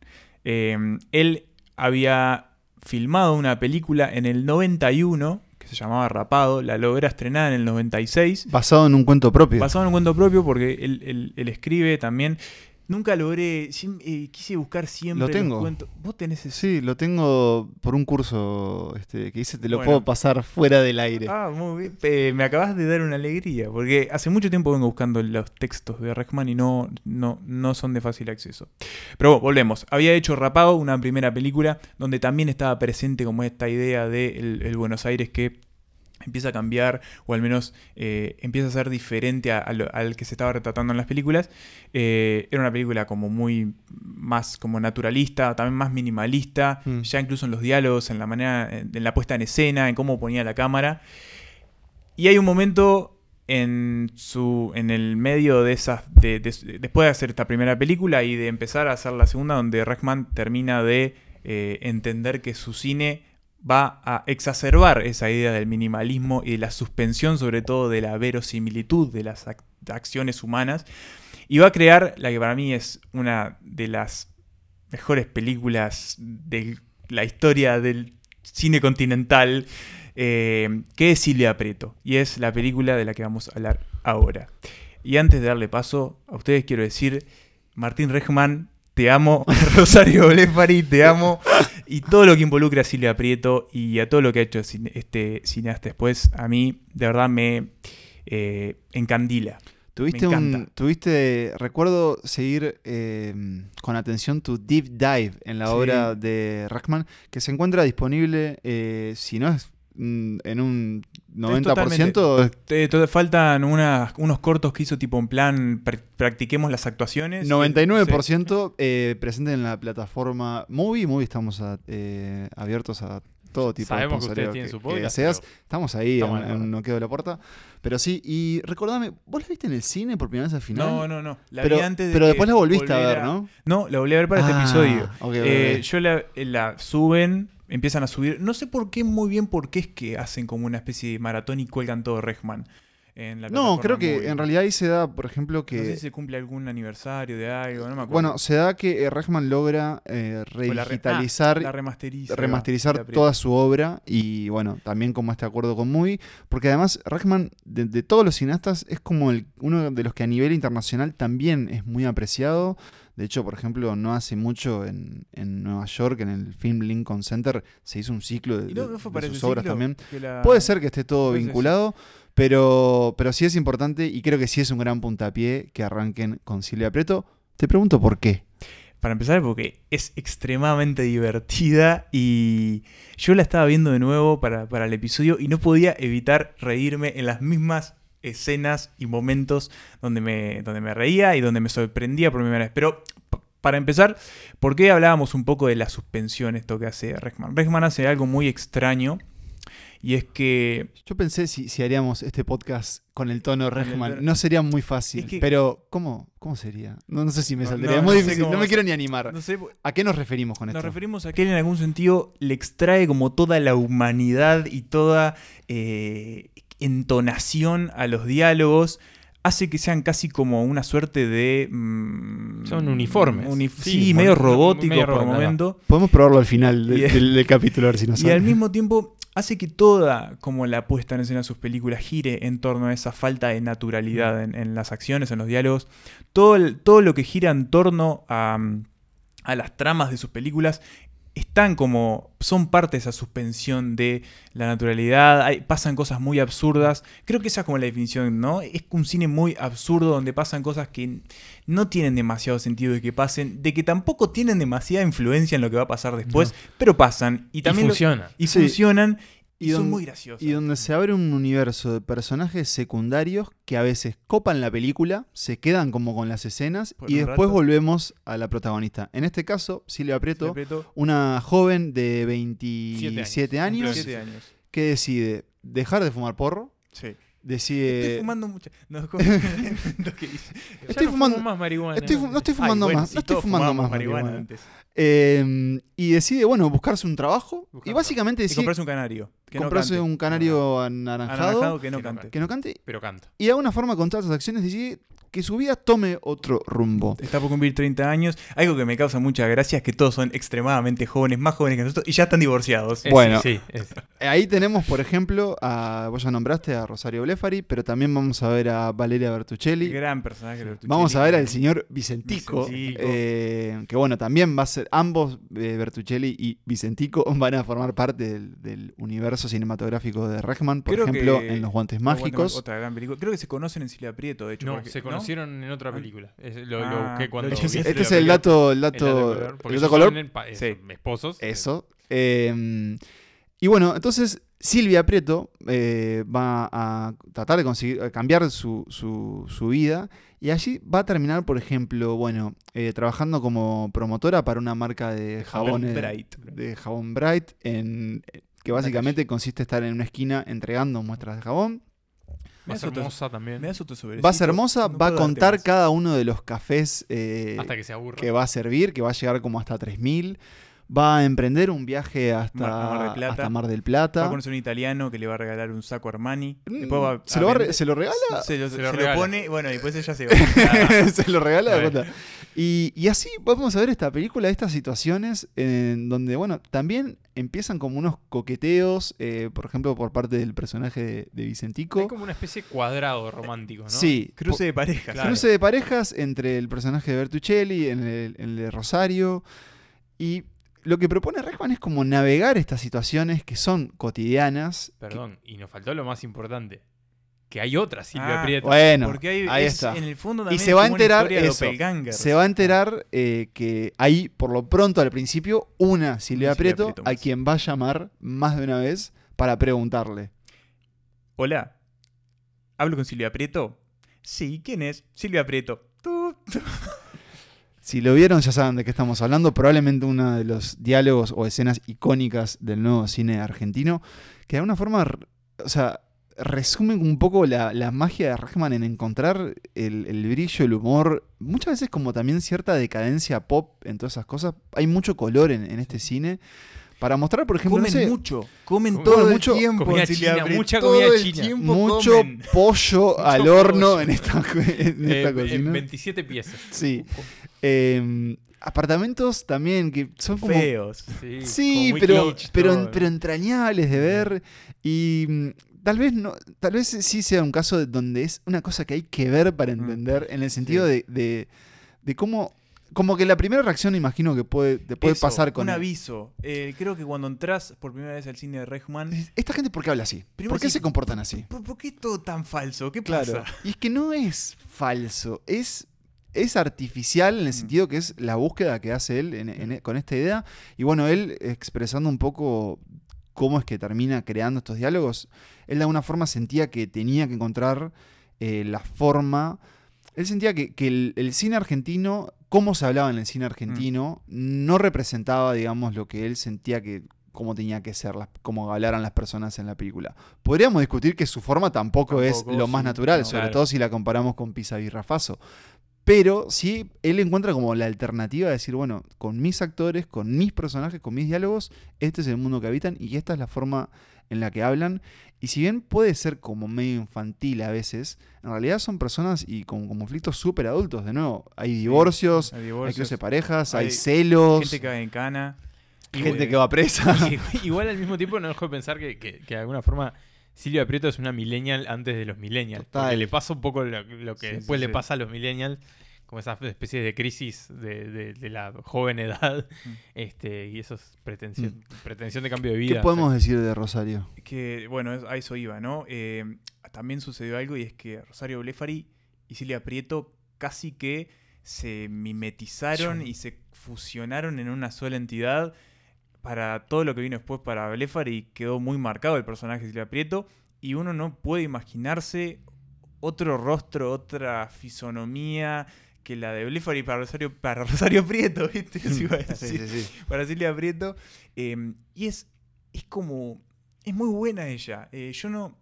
Eh, él había filmado una película en el 91 que se llamaba Rapado, la logra estrenar en el 96, Basado en un cuento propio. basado en un cuento propio porque él, él- él escribe también. Nunca logré, eh, quise buscar siempre Lo los tengo. cuentos. Vos tenés ese. Sí, lo tengo por un curso este, que hice, te lo Bueno. puedo pasar fuera del aire. Ah, muy bien. Eh, me acabas de dar una alegría, porque hace mucho tiempo vengo buscando los textos de Rechman y no, no, no son de fácil acceso. Pero bueno, volvemos. Había hecho Rapado, una primera película, donde también estaba presente como esta idea de el, el Buenos Aires que empieza a cambiar, o al menos eh, empieza a ser diferente a- a lo- al que se estaba retratando en las películas. Eh, era una película como muy más como naturalista, también más minimalista, Mm. ya incluso en los diálogos, en la manera, en la puesta en escena, en cómo ponía la cámara. Y hay un momento en su en el medio de esas de- de- después de hacer esta primera película y de empezar a hacer la segunda donde Rechman termina de eh, entender que su cine va a exacerbar esa idea del minimalismo y de la suspensión sobre todo de la verosimilitud de las ac- acciones humanas y va a crear la que para mí es una de las mejores películas de la historia del cine continental, eh, que es Silvia Preto, y es la película de la que vamos a hablar ahora. Y antes de darle paso, a ustedes quiero decir, Martín Rechman te amo. Rosario Blefari, te amo. Y todo lo que involucra a Silvia Prieto y a todo lo que ha hecho cine- este cineasta después, a mí de verdad me eh, encandila. Tuviste Me un. Tuviste. Recuerdo seguir eh, con atención tu deep dive en la Sí. obra de Rachman, que se encuentra disponible, eh, si no es en un 90%, Te, te faltan unas- unos cortos que hizo tipo en plan pr- practiquemos las actuaciones. 99% eh, presente en la plataforma Movie. Movie estamos a- eh, abiertos a todo tipo Sabemos que de ustedes sponsoreo tienen que, su que podcast, deseas. pero- Estamos ahí Estamos en, un noqueo de la puerta. Pero sí, y recordame, ¿vos la viste en el cine por primera vez al final? No, no, no. La pero vi antes de pero que después la volviste a ver, ¿no? No, la volví a ver para este Ah, episodio. Eh. Yo la, la suben, empiezan a subir. No sé por qué, muy bien por qué es que hacen como una especie de maratón y cuelgan todo Regman. En la No, creo que en realidad ahí se da, por ejemplo, que... No sé si se cumple algún aniversario de algo, no me acuerdo. Bueno, se da que eh, Rechman logra eh, la re- ah, la remasteriza. remasterizar la toda su obra y bueno, también como este acuerdo con Movie, porque además Rechman, de, de todos los cineastas, es como el, uno de los que a nivel internacional también es muy apreciado. De hecho, por ejemplo, no hace mucho en, en Nueva York, en el Film Lincoln Center, se hizo un ciclo de, ¿Y no, de- no fue de para sus obras también. la- Puede ser que esté todo Puede ser, sí. vinculado, pero, pero sí es importante y creo que sí es un gran puntapié que arranquen con Silvia Preto. Te pregunto por qué. Para empezar, porque es extremadamente divertida y yo la estaba viendo de nuevo para, para el episodio y no podía evitar reírme en las mismas escenas y momentos donde me, donde me reía y donde me sorprendía por primera vez. Pero para empezar, ¿por qué hablábamos un poco de la suspensión, esto que hace Regman? Regman hace algo muy extraño y es que Yo pensé si, si haríamos este podcast con el tono tono- No sería muy fácil. Es que- Pero, ¿cómo, ¿cómo sería? No, no sé si me No, saldría. no, muy no sé difícil. cómo- No me quiero ni animar. no sé, ¿A qué nos referimos con Nos esto? referimos a que él en algún sentido le extrae como toda la humanidad y toda eh, entonación a los diálogos. Hace que sean casi como una suerte de... mm, Son uniformes. unif- Sí, sí, medio medio robótico por va. momento. Podemos probarlo al final de- Y- del, del capítulo, a ver si nos Y sale. al mismo tiempo hace que toda como la puesta en escena de sus películas gire en torno a esa falta de naturalidad en, en las acciones, en los diálogos. Todo, el- todo lo que gira en torno a, mm, a las tramas de sus películas están como. son parte de esa suspensión de la naturalidad. Hay- pasan cosas muy absurdas. Creo que esa es como la definición, ¿no? Es un cine muy absurdo donde pasan cosas que no tienen demasiado sentido de que pasen, de que tampoco tienen demasiada influencia en lo que va a pasar después, pero pasan. Y Y también lo- y Sí. funcionan y, son don- muy graciosos. Y donde se abre un universo de personajes secundarios que a veces copan la película, se quedan como con las escenas Por y después rato. volvemos a la protagonista. En este caso, Silvia Prieto, Se apretó una joven de 27 años, siete años. que decide dejar de fumar porro, Sí. decide... Estoy fumando mucho. No, ¿cómo- Estoy no fumando- más marihuana. estoy no estoy Ay, fumando bueno, más, sí, no estoy fumando más marihuana. antes. Eh, y decide, bueno, buscarse un trabajo y básicamente Y decide comprarse un canario. Que no comprarse cante. un canario anaranjado, Anaranjado que no Que no cante. que no cante Pero canta. y de alguna forma con todas esas acciones decide que su vida tome otro rumbo. Está por cumplir 30 años. Algo que me causa mucha gracia es que todos son extremadamente jóvenes, más jóvenes que nosotros, y ya están divorciados. Eh, Bueno. Sí, es- Ahí tenemos, por ejemplo, a, vos ya nombraste a Rosario Blefari, pero también vamos a ver a Valeria Bertuccelli. Gran personaje. de Bertuccelli. Vamos a ver al señor Vicentico, Vicentico. eh, que bueno, también va a ser, ambos, eh, Bertuccelli y Vicentico, van a formar parte del, del universo cinematográfico de Rechman, por Creo ejemplo, en Los Guantes Mágicos. Otra gran película. Creo que se conocen en Silvia Prieto, de hecho. No, porque- se conocieron en otra película. Es lo, lo Ah, cuando chequeé. Silvia Este es el Prieto. dato, el El dato, dato el dato color. pa- eh, Sí. son esposos. Eso. Eh, y bueno, entonces Silvia Prieto eh, va a tratar de conseguir a cambiar su, su- su vida y allí va a terminar, por ejemplo, bueno, eh, trabajando como promotora para una marca de Jabón jabones Bright. de jabón Bright, en, que básicamente consiste en estar en una esquina entregando muestras de jabón. Va a ser hermosa también. Va a ser hermosa, No va a contar cada uno de los cafés eh, Hasta que se aburra. que va a servir, que va a llegar como hasta 3000. Va a emprender un viaje hasta Mar- Mar del Plata. hasta Mar del Va a conocer un italiano que le va a regalar un saco Armani. ¿Se, lo va ¿Se lo regala? Se lo, Se se lo lo regala. pone, bueno, y después ella se va. se lo regala. Y, y así vamos a ver esta película, estas situaciones en donde, bueno, también empiezan como unos coqueteos, eh, por ejemplo, por parte del personaje de, de Vicentico. Hay como una especie de cuadrado romántico, ¿no? Sí, Cruce de parejas. Claro. Cruce de parejas entre el personaje de Bertuccelli, en el, en el de Rosario. Y lo que propone Reckman es como navegar estas situaciones que son cotidianas. que- Perdón, y nos faltó lo más importante. Que hay otra Silvia Ah, Prieto. bueno, Porque hay, ahí es- está. En el fondo Y también se es va a enterar eso. doppelgangers. Se va a enterar eh, que hay, por lo pronto al principio, una Silvia, Silvia Prieto, Prieto a quien va a llamar más de una vez para preguntarle. Hola. ¿Hablo con Silvia Prieto? Sí, ¿quién es? Silvia Prieto. Tú. Si lo vieron, ya saben de qué estamos hablando. Probablemente uno de los diálogos o escenas icónicas del nuevo cine argentino, que de alguna forma, o sea, resumen un poco la, la magia de Rachman en encontrar el, el brillo, el humor, muchas veces como también cierta decadencia pop en todas esas cosas. Hay mucho color en, en este cine. Para mostrar, por ejemplo, no Comen sé, mucho. Comen Comen todo mucho. el tiempo. Comida china, mucha Todo comida el china. tiempo mucho comen. pollo al horno pollo. en esta, en Eh, esta cocina. 27 piezas. Sí. Eh, apartamentos también que son como Feos. Sí, Sí, como muy pero, pero, pero entrañables de ver. Y mm, tal vez no, tal vez sí sea un caso de donde es una cosa que hay que ver para Mm. entender, en el sentido Sí. de, de, de cómo. Como que la primera reacción imagino que puede, te puede Eso, pasar con. Un aviso. Eh, creo que cuando entras por primera vez al cine de Reichman. ¿Esta gente por qué habla así? Primero ¿Por qué sí, se comportan así? ¿Por, por qué es todo tan falso? ¿Qué Claro. pasa? Y es que no es falso, es, es artificial en el Mm. sentido que es la búsqueda que hace él en- en- con esta idea. Y bueno, él expresando un poco cómo es que termina creando estos diálogos, él de alguna forma sentía que tenía que encontrar eh, la forma. Él sentía que, que el, el cine argentino, cómo se hablaba en el cine argentino, no representaba, digamos, lo que él sentía que cómo tenía que ser, las, cómo hablaran las personas en la película. Podríamos discutir que su forma tampoco, es lo más sí, natural, no. sobre Claro. todo si la comparamos con Pisa y Rafaso. Pero sí, él encuentra como la alternativa de decir, bueno, con mis actores, con mis personajes, con mis diálogos, este es el mundo que habitan y esta es la forma en la que hablan. Y si bien puede ser como medio infantil a veces, en realidad son personas y con, con conflictos súper adultos. De nuevo, hay divorcios, Hay hay divorcios, cruce de parejas, hay, hay celos, gente que va en cana. gente que va presa. Igual al mismo tiempo no dejo de pensar que, que- que de alguna forma Silvia Prieto es una millennial antes de los millennials. Total. Porque le pasa un poco lo, lo que Sí, después sí, le pasa a los millennials, como esa especie de crisis de, de- de la joven edad Mm. este, y eso es pretensión, pretensión de cambio de vida. ¿Qué podemos decir de Rosario? que, bueno, a eso iba, ¿no? Eh, también sucedió algo y es que Rosario Blefari y Silvia Prieto casi que se mimetizaron y se fusionaron en una sola entidad para todo lo que vino después para Blefari quedó muy marcado el personaje de Silvia Prieto y uno no puede imaginarse otro rostro, otra fisonomía que la de Blefari para Rosario, para Rosario Prieto, ¿viste? Eso iba a Sí, decir sí, sí. para Silvia Prieto. eh, y es, es como. Es muy buena ella. Eh, yo no,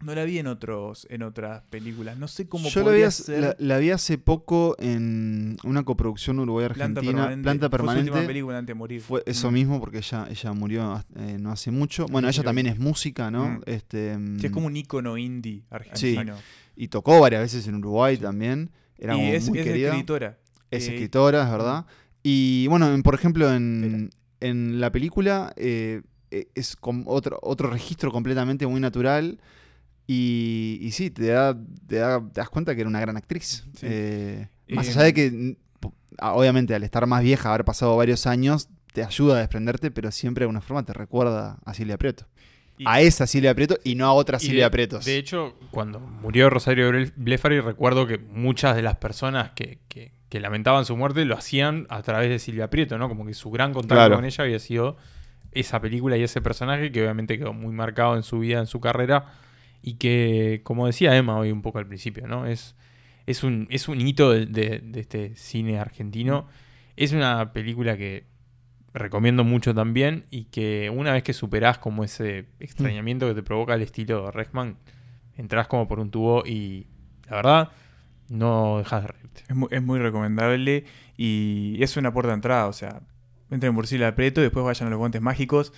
no la vi en otros en otras películas. No sé cómo Yo la vi, hace- ser. la, la vi hace poco en una coproducción Planta Uruguay-Argentina. permanente. Planta Fue su última permanente. película antes de morir. Fue eso Mm. mismo porque ella, ella murió eh, no hace mucho. Bueno, ella también es música, ¿no? Mm. Este, Sí, es mm, como un ícono indie argentino. Y tocó varias veces en Uruguay Sí. también. Era y es, muy es querida. escritora. Es Eh, escritora, es verdad. Y bueno, en- por ejemplo, en, en la película eh, eh, es con otro, otro registro completamente muy natural. Y, y sí, te, da, te, da- te das cuenta que era una gran actriz. Sí. Eh, más allá de que, obviamente, al estar más vieja, haber pasado varios años, te ayuda a desprenderte, pero siempre de alguna forma te recuerda a Silvia Prieto. Y- a esa Silvia Prieto y no a otra Y Silvia de, hecho, cuando murió Rosario Ble- Blefari, recuerdo que muchas de las personas que, que- que lamentaban su muerte lo hacían a través de Silvia Prieto, ¿no? Como que su gran contacto Claro. con ella había sido esa película y ese personaje que obviamente quedó muy marcado en su vida, en su carrera, y que, como decía Emma hoy un poco al principio, ¿no? Es, es, un, es un hito de, de- de este cine argentino. Es una película que recomiendo mucho también y que una vez que superás como ese extrañamiento que te provoca el estilo de Rexman, entras como por un tubo y la verdad no dejas de reírte. Es muy, es muy recomendable y es una puerta de entrada, o sea, entren por Silvia Prieto y después vayan a los guantes mágicos,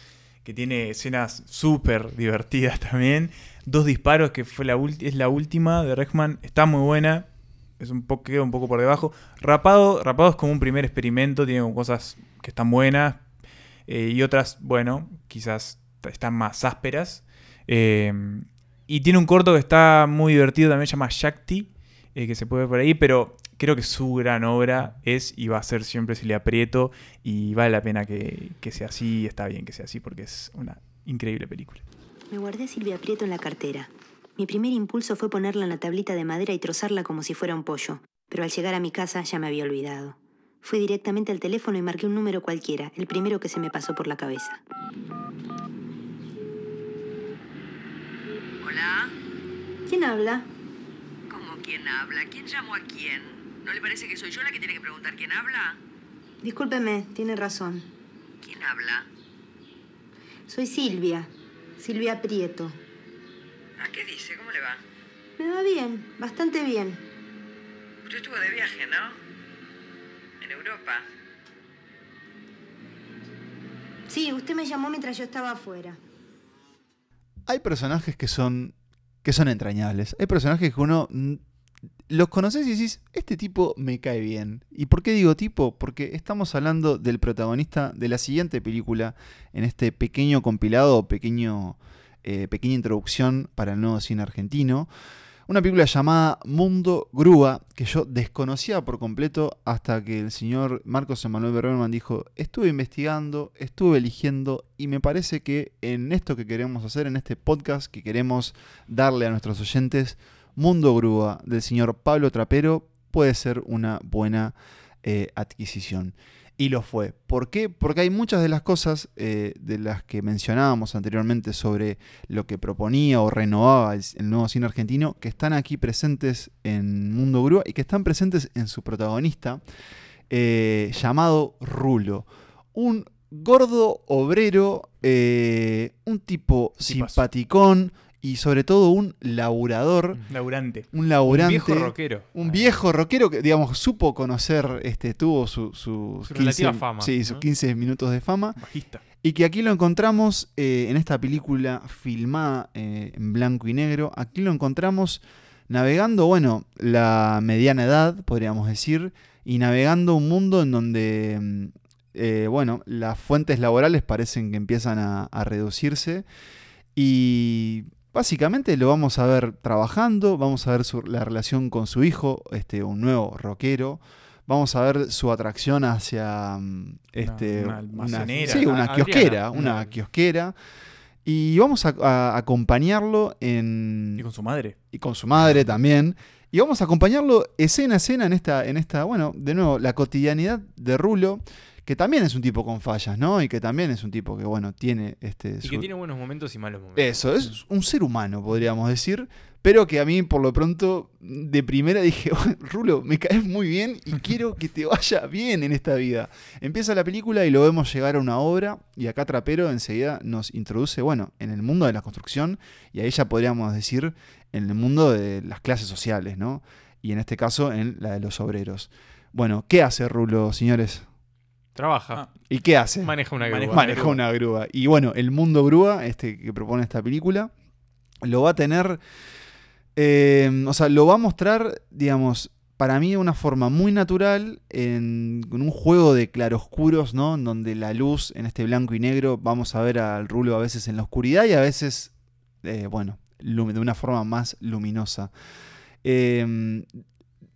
que tiene escenas súper divertidas también. Dos disparos, que fue la es la última de Rexman, está muy buena. Es un poco, queda un poco por debajo. Rapado, Rapado es como un primer experimento, tiene cosas que están buenas eh, y otras, bueno, quizás están más ásperas. Eh, y tiene un corto que está muy divertido, también se llama Shakti, eh, que se puede ver por ahí, pero creo que su gran obra es y va a ser siempre Silvia Prieto y vale la pena que, que sea así, está bien que sea así porque es una increíble película. Me guardé Silvia Prieto en la cartera. Mi primer impulso fue ponerla en la tablita de madera y trozarla como si fuera un pollo, pero al llegar a mi casa ya me había olvidado. Fui directamente al teléfono y marqué un número cualquiera, el primero que se me pasó por la cabeza. Hola, ¿Quién habla? ¿cómo quién habla? ¿Quién llamó a quién? ¿No le parece que soy yo la que tiene que preguntar quién habla? Discúlpeme, tiene razón. ¿Quién habla? Soy Silvia, Silvia Prieto. ¿A qué dice? ¿Cómo le va? Me va bien, bastante bien. Usted estuvo de viaje, ¿no? En Europa. Sí, usted me llamó mientras yo estaba afuera. Hay personajes que son que son entrañables. Hay personajes que uno los conoces y decís, este tipo me cae bien. ¿Y por qué digo tipo? Porque estamos hablando del protagonista de la siguiente película en este pequeño compilado, pequeño, eh, pequeña introducción para el nuevo cine argentino. Una película llamada Mundo Grúa, que yo desconocía por completo hasta que el señor Marcos Emanuel Berberman dijo, estuve investigando, estuve eligiendo y me parece que en esto que queremos hacer, en este podcast que queremos darle a nuestros oyentes, Mundo Grúa del señor Pablo Trapero puede ser una buena eh, adquisición. Y lo fue. ¿Por qué? Porque hay muchas de las cosas eh, de las que mencionábamos anteriormente sobre lo que proponía o renovaba el, el nuevo cine argentino, que están aquí presentes en Mundo Grúa y que están presentes en su protagonista, eh, llamado Rulo. Un gordo obrero, eh, un tipo Tipazo. simpaticón y sobre todo un laburador, Laburante. un laburante. Un viejo rockero. Un viejo rockero que, digamos, supo conocer, este, tuvo su, su, Su relativa fama, Sí, ¿no? sus 15 minutos de fama. Bajista. Y que aquí lo encontramos eh, en esta película filmada eh, en blanco y negro. Aquí lo encontramos navegando, bueno, la mediana edad, podríamos decir, y navegando un mundo en donde, mm, eh, bueno, las fuentes laborales parecen que empiezan a, a reducirse. Y básicamente lo vamos a ver trabajando, vamos a ver su- la relación con su hijo, este, un nuevo rockero. Vamos a ver su atracción hacia mm, este, una almacenera. sí, una kiosquera, una- una kiosquera. Y vamos a, a acompañarlo en Y con su madre. y con su madre también. Y vamos a acompañarlo escena a escena en esta, en esta, bueno, de nuevo, la cotidianidad de Rulo, que también es un tipo con fallas, ¿no? Y que también es un tipo que, bueno, tiene este. Y su- que tiene buenos momentos y malos momentos. Eso, es un ser humano, podríamos decir. Pero que a mí, por lo pronto, de primera dije, Rulo, me caes muy bien y quiero que te vaya bien en esta vida. Empieza la película y lo vemos llegar a una obra y acá Trapero enseguida nos introduce, bueno, en el mundo de la construcción y ahí ya podríamos decir en el mundo de las clases sociales, ¿no? Y en este caso en la de los obreros. Bueno, ¿qué hace Rulo, señores? Trabaja. Ah. ¿Y qué hace? Maneja una grúa. Maneja Maneja grúa. una grúa. Y bueno, el mundo grúa, este que propone esta película, lo va a tener. eh, o sea, lo va a mostrar, digamos, para mí de una forma muy natural, en, en un juego de claroscuros, ¿no? En donde la luz, en este blanco y negro, vamos a ver al rulo a veces en la oscuridad y a veces, eh, bueno, de una forma más luminosa. Eh,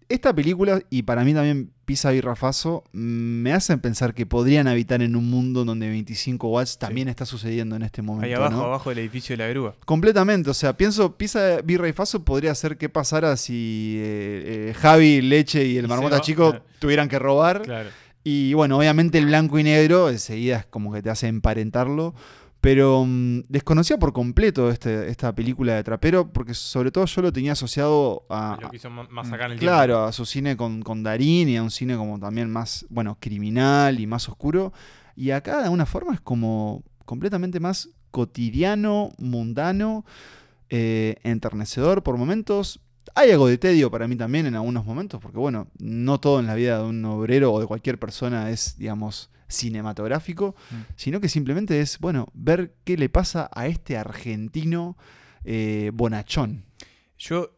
esta película, y para mí también Pisa y Rafaso, mm, me hacen pensar que podrían habitar en un mundo donde 25 watts también está sucediendo en este momento. Ahí abajo, ¿no? abajo del edificio de la grúa. Completamente, o sea, pienso, Pisa, Birra y Faso podría ser qué pasara si eh, eh, Javi, Leche y el Y Marmota Chico claro. tuvieran que robar. Claro. Y bueno, obviamente el blanco y negro enseguida es como que te hace emparentarlo. Pero mm, desconocía por completo este, esta película de Trapero, porque sobre todo yo lo tenía asociado a, Lo que hizo más acá en el Claro, a su cine con, con Darín y a un cine como también más, bueno, criminal y más oscuro. Y acá de alguna forma es como completamente más cotidiano, mundano, eh, enternecedor por momentos. Hay algo de tedio para mí también en algunos momentos, porque bueno, no todo en la vida de un obrero o de cualquier persona es, digamos, cinematográfico, Mm. sino que simplemente es, bueno, ver qué le pasa a este argentino eh, bonachón. Yo,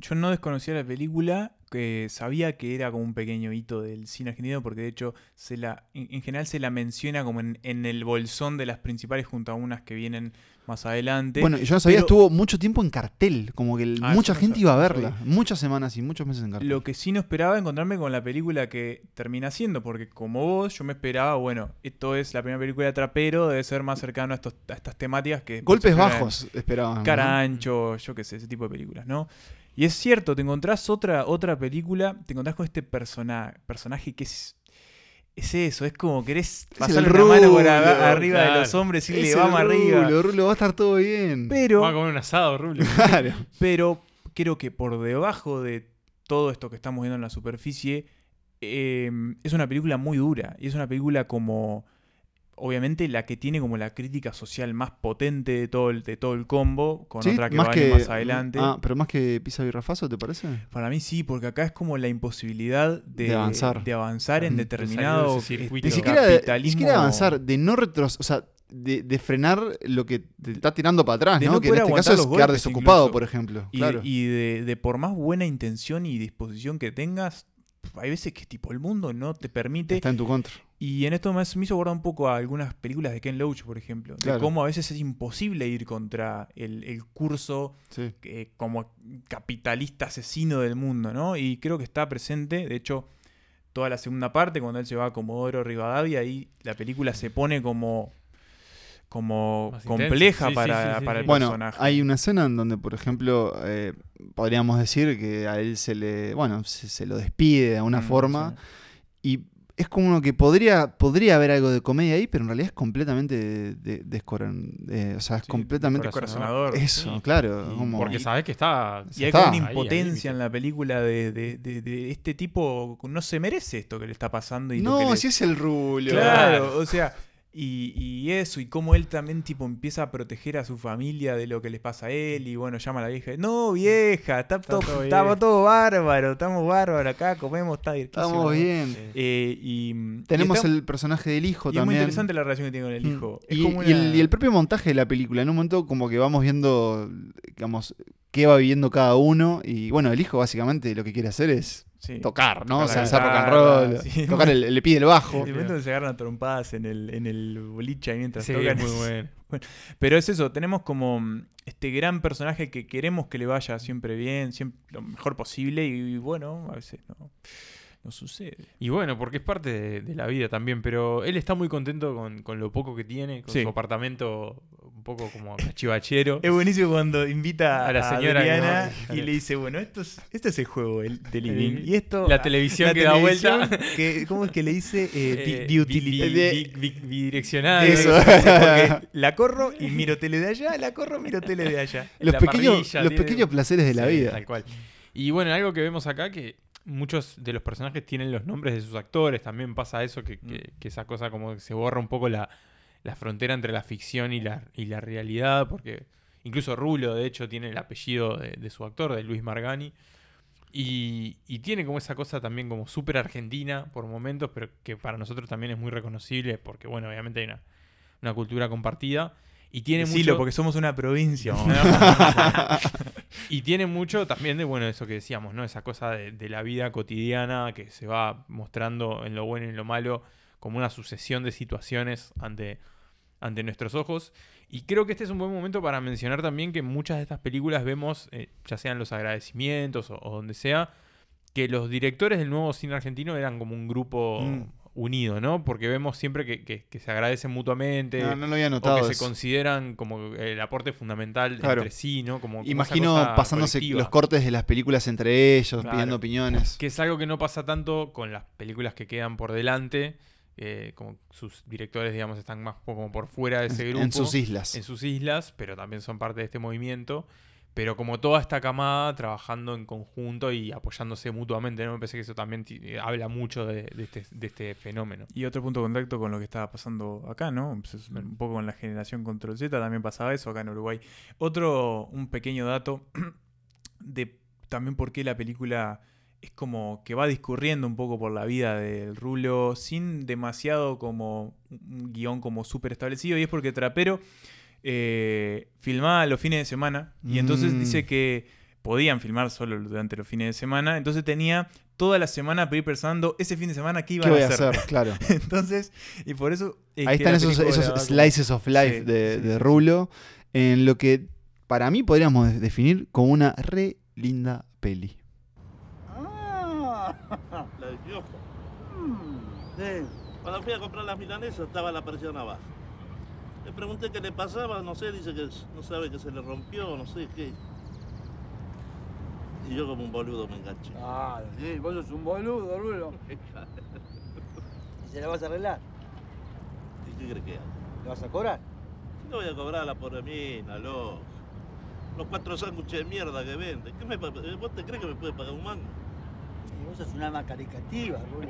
yo no desconocía la película, que sabía que era como un pequeño hito del cine argentino porque de hecho se la, en, en general se la menciona como en, en el bolsón de las principales junto a unas que vienen más adelante. Bueno, yo no sabía, Pero estuvo mucho tiempo en cartel, como que el- Ah, mucha no gente iba a verla, muchas semanas y muchos meses en cartel. Lo que sí no esperaba encontrarme con la película que termina siendo, porque como vos, yo me esperaba, bueno, esto es la primera película de Trapero, debe ser más cercano a, estos, a estas temáticas que... Golpes bajos esperaban. ¿no? Carancho, yo qué sé, ese tipo de películas, ¿no? Y es cierto, te encontrás otra, otra película, te encontrás con este persona, personaje que es... Es eso, es como querés el pasarle una mano por a- arriba de claro. los hombres y Es le vamos arriba. Rulo, Rulo, va a estar todo bien. Pero... Vamos a comer un asado, Rulo. Claro. Pero creo que por debajo de todo esto que estamos viendo en la superficie, eh, es una película muy dura. Y es una película como. Obviamente la que tiene como la crítica social más potente de todo el, de todo el combo, con Sí, otra que va a venir más adelante. Ah, pero más que Pisa y Rafazo, ¿te parece? Para mí sí, porque acá es como la imposibilidad de, De avanzar. de avanzar en Mm, de determinado de ese circuito. Ni este, siquiera, de, ni siquiera avanzar, de no retroceder, o sea, de, de frenar lo que te está tirando para atrás, ¿no? no que en este caso es los quedar desocupado, incluso. por ejemplo. Y, claro. y de, de por más buena intención y disposición que tengas, hay veces que tipo el mundo no te permite está en tu contra. Y en esto me, me hizo acordar un poco a algunas películas de Ken Loach, por ejemplo. Claro. De cómo a veces es imposible ir contra el, el curso Sí. eh, como capitalista asesino del mundo, ¿no? Y creo que está presente, de hecho, toda la segunda parte, cuando él se va a Comodoro Rivadavia, ahí la película se pone como, como Más compleja Sí, para, sí, sí, para sí. el Bueno, personaje. hay una escena en donde, por ejemplo, eh, podríamos decir que a él se le, bueno, se, se lo despide de alguna Mm, forma y es como uno que podría, podría haber algo de comedia ahí, pero en realidad es completamente de, de- descoran- eh, o sea, es Sí, completamente descorazonador. eso, Sí. claro, Y como- Porque sabes que está. Y hay Está. una impotencia en la película de, de- de- de este tipo, no se merece esto que le está pasando. Y no, que le- si es el Rulio. Claro, o sea, y, y eso, y cómo él también tipo empieza a proteger a su familia de lo que les pasa a él, y bueno, llama a la vieja, no vieja, está todo, todo estamos bien". todo bárbaro, estamos bárbaros acá, comemos, está Estamos bien. Eh, y, y Tenemos está- el personaje del hijo y es también. muy interesante la relación que tiene con el Mm. hijo. Es Y, como y el, una- y el propio montaje de la película, en un momento como que vamos viendo, digamos, qué va viviendo cada uno. Y bueno, el hijo básicamente lo que quiere hacer es sí. tocar, ¿no? Tocar O sea, hacer rock and roll, sí. tocar el, le pide el bajo. De momento se agarran a trompadas en el, en el boliche ahí mientras Sí, tocan. es muy bueno. Pero es eso, tenemos como mm, este gran personaje que queremos que le vaya siempre bien, siempre lo mejor posible y, bueno, a veces no, no sucede. Y bueno, porque es parte de, de la vida también, pero él está muy contento con, con lo poco que tiene, con Sí. su apartamento poco como chivachero. Es buenísimo cuando invita A la señora que Adriana no- y le dice, bueno, esto es, este es el juego el, de living. Y esto... la televisión la que da vuelta. que- ¿Cómo es que le dice? Eh, Eh, biutility- bi- bi- bidireccional. Eso. Porque la corro y miro tele de allá, la corro, miro tele de allá. Los, la pequeños, parrilla, los pequeños placeres de la Sí, vida. Tal cual. Y bueno, algo que vemos acá que muchos de los personajes tienen los nombres de sus actores. También pasa eso, que, que- que esa cosa como que se borra un poco la, la frontera entre la ficción y la, y la realidad. Porque incluso Rulo, de hecho, tiene el apellido de, de su actor, de Luis Margani. Y, y tiene como esa cosa también como súper argentina por momentos, pero que para nosotros también es muy reconocible porque, bueno, obviamente hay una, una cultura compartida. Y tiene Decilo, mucho... porque somos una provincia. Y tiene mucho también de, bueno, eso que decíamos, ¿no? Esa cosa de, de la vida cotidiana que se va mostrando en lo bueno y en lo malo como una sucesión de situaciones ante, ante nuestros ojos. Y creo que este es un buen momento para mencionar también que muchas de estas películas vemos, eh, ya sean los agradecimientos o, o donde sea, que los directores del nuevo cine argentino eran como un grupo Mm. unido, ¿no? Porque vemos siempre que, que- que se agradecen mutuamente. No, no lo había o notado. que se consideran como el aporte fundamental Claro. entre sí, ¿no? Como, Imagino pasándose colectiva. los cortes de las películas entre ellos, Claro. pidiendo opiniones. Que es algo que no pasa tanto con las películas que quedan por delante. Eh, como sus directores, digamos, están más como por fuera de ese grupo. en sus islas. En sus islas, pero también son parte de este movimiento. Pero como toda esta camada trabajando en conjunto y apoyándose mutuamente, ¿no? Me parece que eso también eh, habla mucho de, de este, de este fenómeno. Y otro punto de contacto con lo que estaba pasando acá, ¿no? Pues es un poco con la generación Control Z también pasaba eso acá en Uruguay. Otro, un pequeño dato de también por qué la película es como que va discurriendo un poco por la vida del Rulo sin demasiado como un guion como súper establecido y es porque Trapero eh, filmaba los fines de semana y entonces Mm. dice que podían filmar solo durante los fines de semana, entonces tenía toda la semana para ir pensando ese fin de semana qué iba ¿Qué voy a a hacer. Claro. entonces, y por eso... es Ahí están esos, como- slices of life Sí, de, sí, de sí, Rulo, en lo que para mí podríamos de- definir como una re linda peli. Sí. Cuando fui a comprar las milanesas estaba la presión abajo. Le pregunté qué le pasaba, no sé, dice que no sabe que se le rompió, no sé qué. Y yo como un boludo me enganché. Ah, sí, vos sos un boludo, Rulo. ¿Y se la vas a arreglar? ¿Y qué crees que hago? ¿Le vas a cobrar? No voy a cobrar a la pobre mina, loco. Los cuatro sándwiches de mierda que vende. ¿Qué me, pa- ¿Vos te crees que me puede pagar un mango? Vos sos un alma caricativa, Rulo.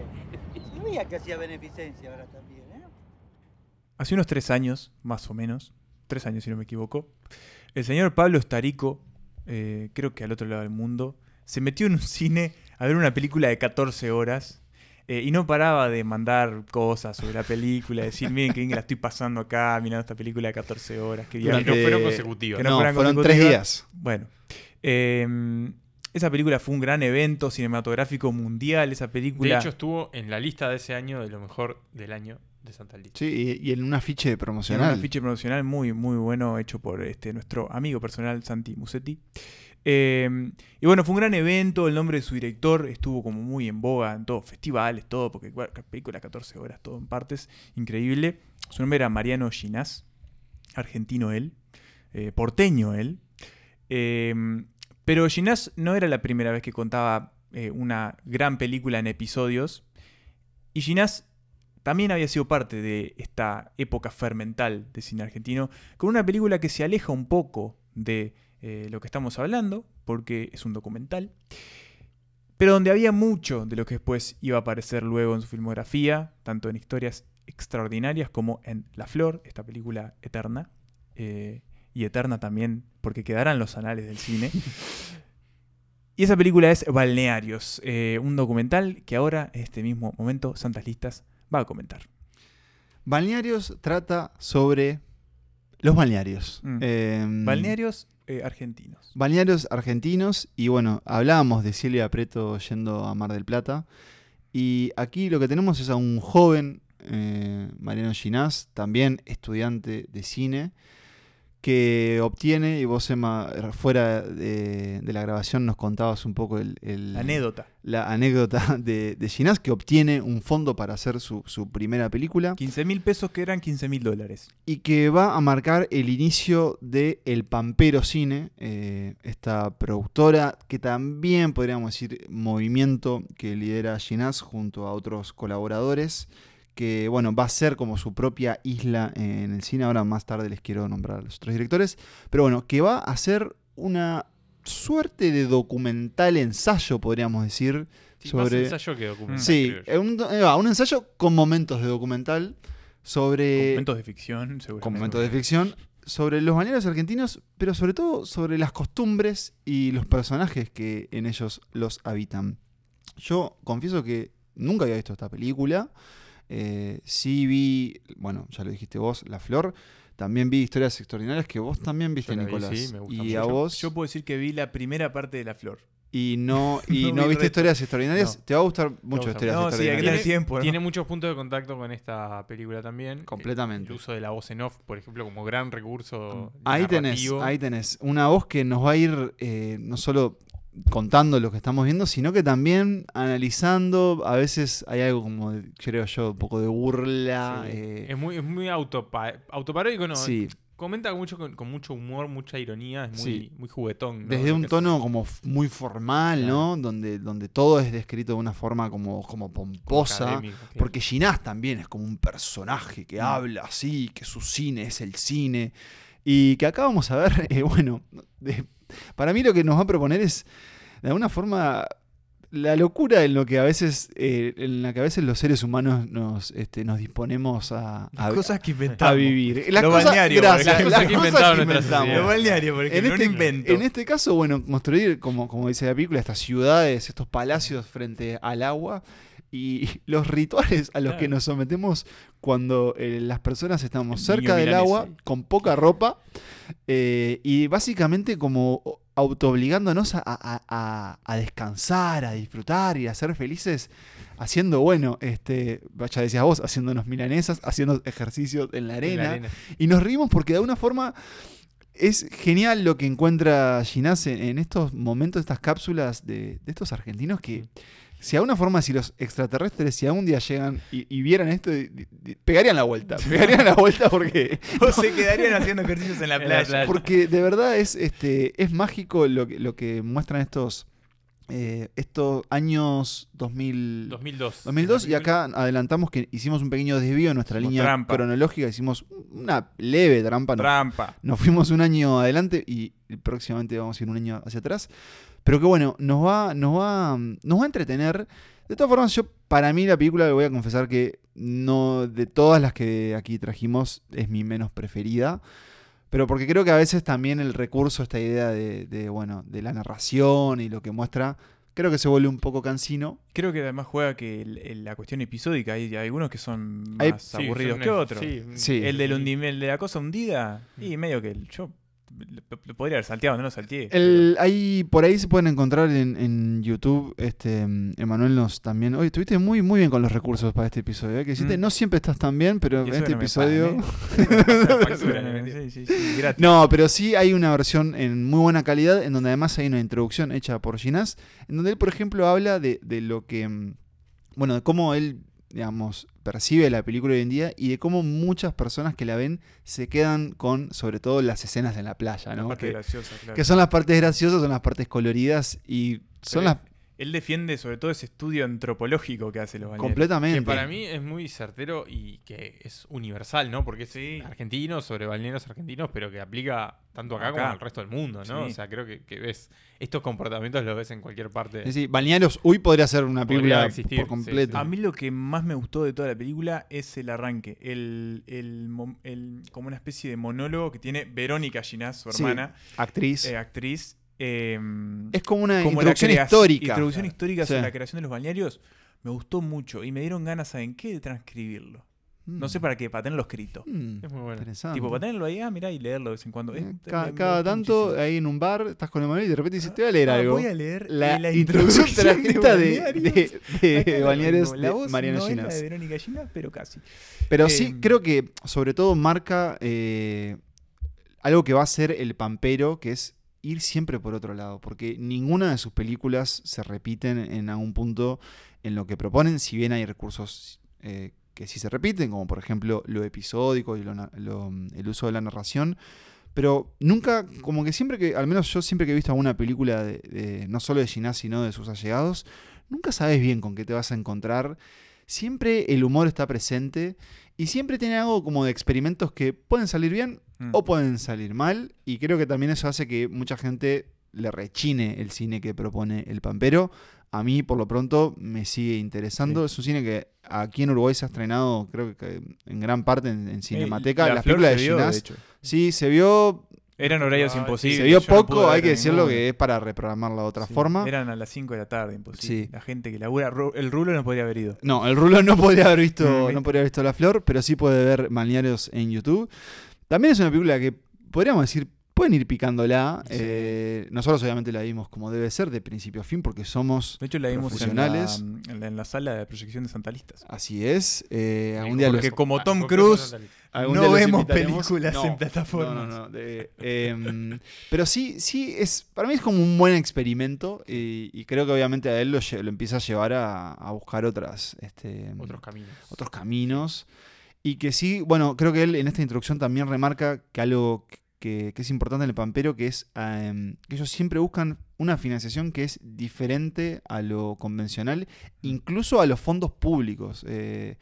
Sabía que hacía beneficencia ahora también, ¿eh? Hace unos tres años, más o menos, tres años si no me equivoco, el señor Pablo Estarico, eh, creo que al otro lado del mundo, se metió en un cine a ver una película de 14 horas eh, y no paraba de mandar cosas sobre la película, decir, miren que bien la estoy pasando acá, mirando esta película de 14 horas, que Que no Durante- fueron consecutivas. que No, fueron tres consecutivas. días. Bueno, eh, esa película fue un gran evento cinematográfico mundial, esa película... De hecho, estuvo en la lista de ese año de lo mejor del año de Santa Lista. Sí, y, y en un afiche promocional. un afiche promocional muy, muy bueno hecho por este, nuestro amigo personal Santi Musetti. Eh, y bueno, fue un gran evento. El nombre de su director estuvo como muy en boga en todos festivales, todo, porque bueno, película 14 horas, todo en partes. Increíble. Su nombre era Mariano Ginás, argentino él, eh, porteño él. Eh, pero Ginás no era la primera vez que contaba eh, una gran película en episodios. Y Ginás también había sido parte de esta época fermental de cine argentino, con una película que se aleja un poco de eh, lo que estamos hablando, porque es un documental, pero donde había mucho de lo que después iba a aparecer luego en su filmografía, tanto en historias extraordinarias como en La Flor, esta película eterna, eh, y eterna también porque quedarán los anales del cine. Y esa película es Balnearios, eh, un documental que ahora, en este mismo momento, Santas Listas va a comentar. Balnearios trata sobre los balnearios. Mm. Em, Balnearios eh, argentinos. balnearios argentinos. Y bueno, hablábamos de Silvia Preto yendo a Mar del Plata. Y aquí lo que tenemos es a un joven, eh, Mariano Ginás, también estudiante de cine, que obtiene, y vos, Emma, fuera de, de la grabación nos contabas un poco el, el- La anécdota. la anécdota de, de Ginás, que obtiene un fondo para hacer su, su primera película 15 mil pesos que eran 15 mil dólares. y que va a marcar el inicio de El Pampero Cine, eh, esta productora que también podríamos decir movimiento que lidera Ginás junto a otros colaboradores, que bueno, va a ser como su propia isla en el cine, ahora más tarde les quiero nombrar a los otros directores, pero bueno, que va a ser una suerte de documental ensayo, podríamos decir, Sí, más sobre... ensayo que documental. Sí, un, eh, va, un ensayo con momentos de documental sobre... Momentos de ficción, seguramente. con momentos de ficción sobre los balnearios argentinos, pero sobre todo sobre las costumbres y los personajes que en ellos los habitan. Yo confieso que nunca había visto esta película. Eh, sí vi, bueno, ya lo dijiste vos, La Flor. También vi historias extraordinarias que vos también viste, vi, Nicolás. sí, me gusta y mucho. a Yo- vos. Yo puedo decir que vi la primera parte de La Flor. y no, y No no, vi viste resto. historias extraordinarias. No. Te va a gustar mucho historias. No, sí, extraordinarias. tener tiempo, ¿no? Tiene muchos puntos de contacto con esta película también. Completamente. El uso de la voz en off, por ejemplo, como gran recurso. Ahí tenés, narrativo. ahí tenés. Una voz que nos va a ir eh, no solo contando lo que estamos viendo, sino que también analizando. A veces hay algo como, creo yo, un poco de burla. Sí. eh, Es muy, es muy autopa- autoparódico, ¿no? sí, Comenta mucho con, con mucho humor, mucha ironía, es muy, Sí. muy juguetón. ¿no? desde un tono como muy formal, ¿no? Donde, donde todo es descrito de una forma como, como pomposa. Porque Ginás también es como un personaje Mm. que habla así, que su cine es el cine. Y que acá vamos a ver, eh, bueno, de- para mí lo que nos va a proponer es, de alguna forma, la locura en lo que a veces, eh, en la que a veces los seres humanos nos, este, nos disponemos a, a, cosas que a inventamos. vivir. Las Lo cosas- balneario, gracias, las cosas que inventamos. Lo balneario, En ejemplo, este, invento. en este caso, bueno, construir, como, como dice la película, estas ciudades, estos palacios frente al agua y los rituales a los Claro. que nos sometemos cuando eh, las personas estamos El cerca del agua, con poca ropa, eh, y básicamente como autoobligándonos a, a- a- a descansar, a disfrutar y a ser felices, haciendo, bueno, este, ya decías vos, haciéndonos milanesas, haciendo ejercicios en la En la arena. Y nos reímos porque de alguna forma es genial lo que encuentra Ginás en, en estos momentos, estas cápsulas de, de estos argentinos que, si de alguna forma, si los extraterrestres, si algún día llegan y, y vieran esto, di- di- pegarían la vuelta. Pegarían la vuelta porque, O se quedarían haciendo ejercicios en la En la playa. porque de verdad es, este, es mágico lo que, lo que muestran estos, eh, estos años 2000, 2002. 2002 y acá adelantamos que hicimos un pequeño desvío en nuestra Hicimos línea trampa. cronológica, hicimos una leve trampa, nos Trampa. nos fuimos un año adelante y próximamente vamos a ir un año hacia atrás. Pero que bueno, nos va, nos va, nos va a entretener. De todas formas, yo para mí la película le voy a confesar que no de todas las que aquí trajimos es mi menos preferida. Pero porque creo que a veces también el recurso, esta idea de, de, bueno, de la narración y lo que muestra, creo que se vuelve un poco cansino. Creo que además juega que el- el- la cuestión episódica, hay, hay algunos que son Hay- más Sí, aburridos son que otros. sí, Sí. El, del hundi- el de la cosa hundida, y medio que el- yo lo, podría haber salteado, no lo salteé. El, ahí, por ahí se pueden encontrar en, en YouTube. Este, Emanuel nos también. Oye, estuviste muy, muy bien con los recursos para este episodio. ¿eh? Que hiciste, Mm. no siempre estás tan bien, pero en este no episodio. No, pero sí hay una versión en muy buena calidad, en donde además hay una introducción hecha por Ginás, en donde él, por ejemplo, habla de, de lo que. mm, Bueno, de cómo él, digamos, percibe la película hoy en día y de cómo muchas personas que la ven se quedan con, sobre todo, las escenas en la playa, La ¿no? parte Que, graciosa, claro. que son las partes graciosas, son las partes coloridas y son las. Él defiende sobre todo ese estudio antropológico que hace los balnearios. Completamente. Que para mí es muy certero y que es universal, ¿no? Porque es Sí. argentino, sobre balnearios argentinos, pero que aplica tanto acá, Acá. como al resto del mundo, ¿no? Sí. O sea, creo que, que ves estos comportamientos los ves en cualquier parte. Sí, sí, Balnearios, uy, podría ser una película existir, por completo. sí. A mí lo que más me gustó de toda la película es el arranque, el, el mo- el- como una especie de monólogo que tiene Verónica Ginás, su Sí, hermana, Actriz. eh, actriz. Eh, es como una como introducción crea- histórica. Introducción histórica Sí. sobre la creación de los balnearios. Me gustó mucho y me dieron ganas, ¿saben qué? De transcribirlo. No sé para qué, para tenerlo escrito. Mm, Es muy bueno. interesante. Tipo, para tenerlo ahí, ah, mirá, y leerlo de vez en cuando. Es- Eh, me- Cada, tanto, muchísimo. ahí en un bar, estás con Emanuel y de repente dices, te voy a leer Ah, algo. Voy a leer La, la introducción transcrita de, Balnearios. de, de la Balnearios de voz Mariano no es la Ginás. de Verónica pero casi. Pero sí, Em, creo que sobre todo marca eh, algo que va a ser el pampero, que es ir siempre por otro lado, porque ninguna de sus películas se repiten en algún punto en lo que proponen, si bien hay recursos eh, que sí se repiten, como por ejemplo lo episódico y lo lo- el uso de la narración, pero nunca, como que siempre que, al menos yo siempre que he visto alguna película de, de- no solo de Ginás, sino de sus allegados, nunca sabes bien con qué te vas a encontrar. Siempre el humor está presente y siempre tiene algo como de experimentos que pueden salir bien Mm. o pueden salir mal. Y creo que también eso hace que mucha gente le rechine el cine que propone el Pampero. A mí, por lo pronto, me sigue interesando. Es un cine que aquí en Uruguay se ha estrenado, creo que en gran parte en, en Cinemateca. La Las películas de Ginás. Sí, se vio. Eran horarios imposibles. se vio no poco, hay que decirlo, que es para reprogramarla de otra Sí, forma. Eran a las 5 de la tarde, imposible. Sí. La gente que labura. El rulo no podría haber ido. No, el Rulo no podría haber visto, no podría haber visto la flor, pero sí puede ver Balnearios en YouTube. También es una película que podríamos decir, pueden ir picándola. Sí. Eh, nosotros obviamente la vimos como debe ser, de principio a fin, porque somos De hecho, la vimos en la, Profesionales. en la, en la sala de proyección de Santa Listas. así es. Eh, Sí, algún día porque los- como Ah, Tom Cruise, no vemos películas No, en plataformas. No, no, no. de- em, pero sí, sí, es para mí es como un buen experimento y, y creo que obviamente a él lo, empieza a llevar a, a buscar otras, este, Otros caminos. otros caminos. Y que sí, bueno, creo que él en esta introducción también remarca que algo que, que es importante en el Pampero, que es em, que ellos siempre buscan una financiación que es diferente a lo convencional, incluso a los fondos públicos. Eh,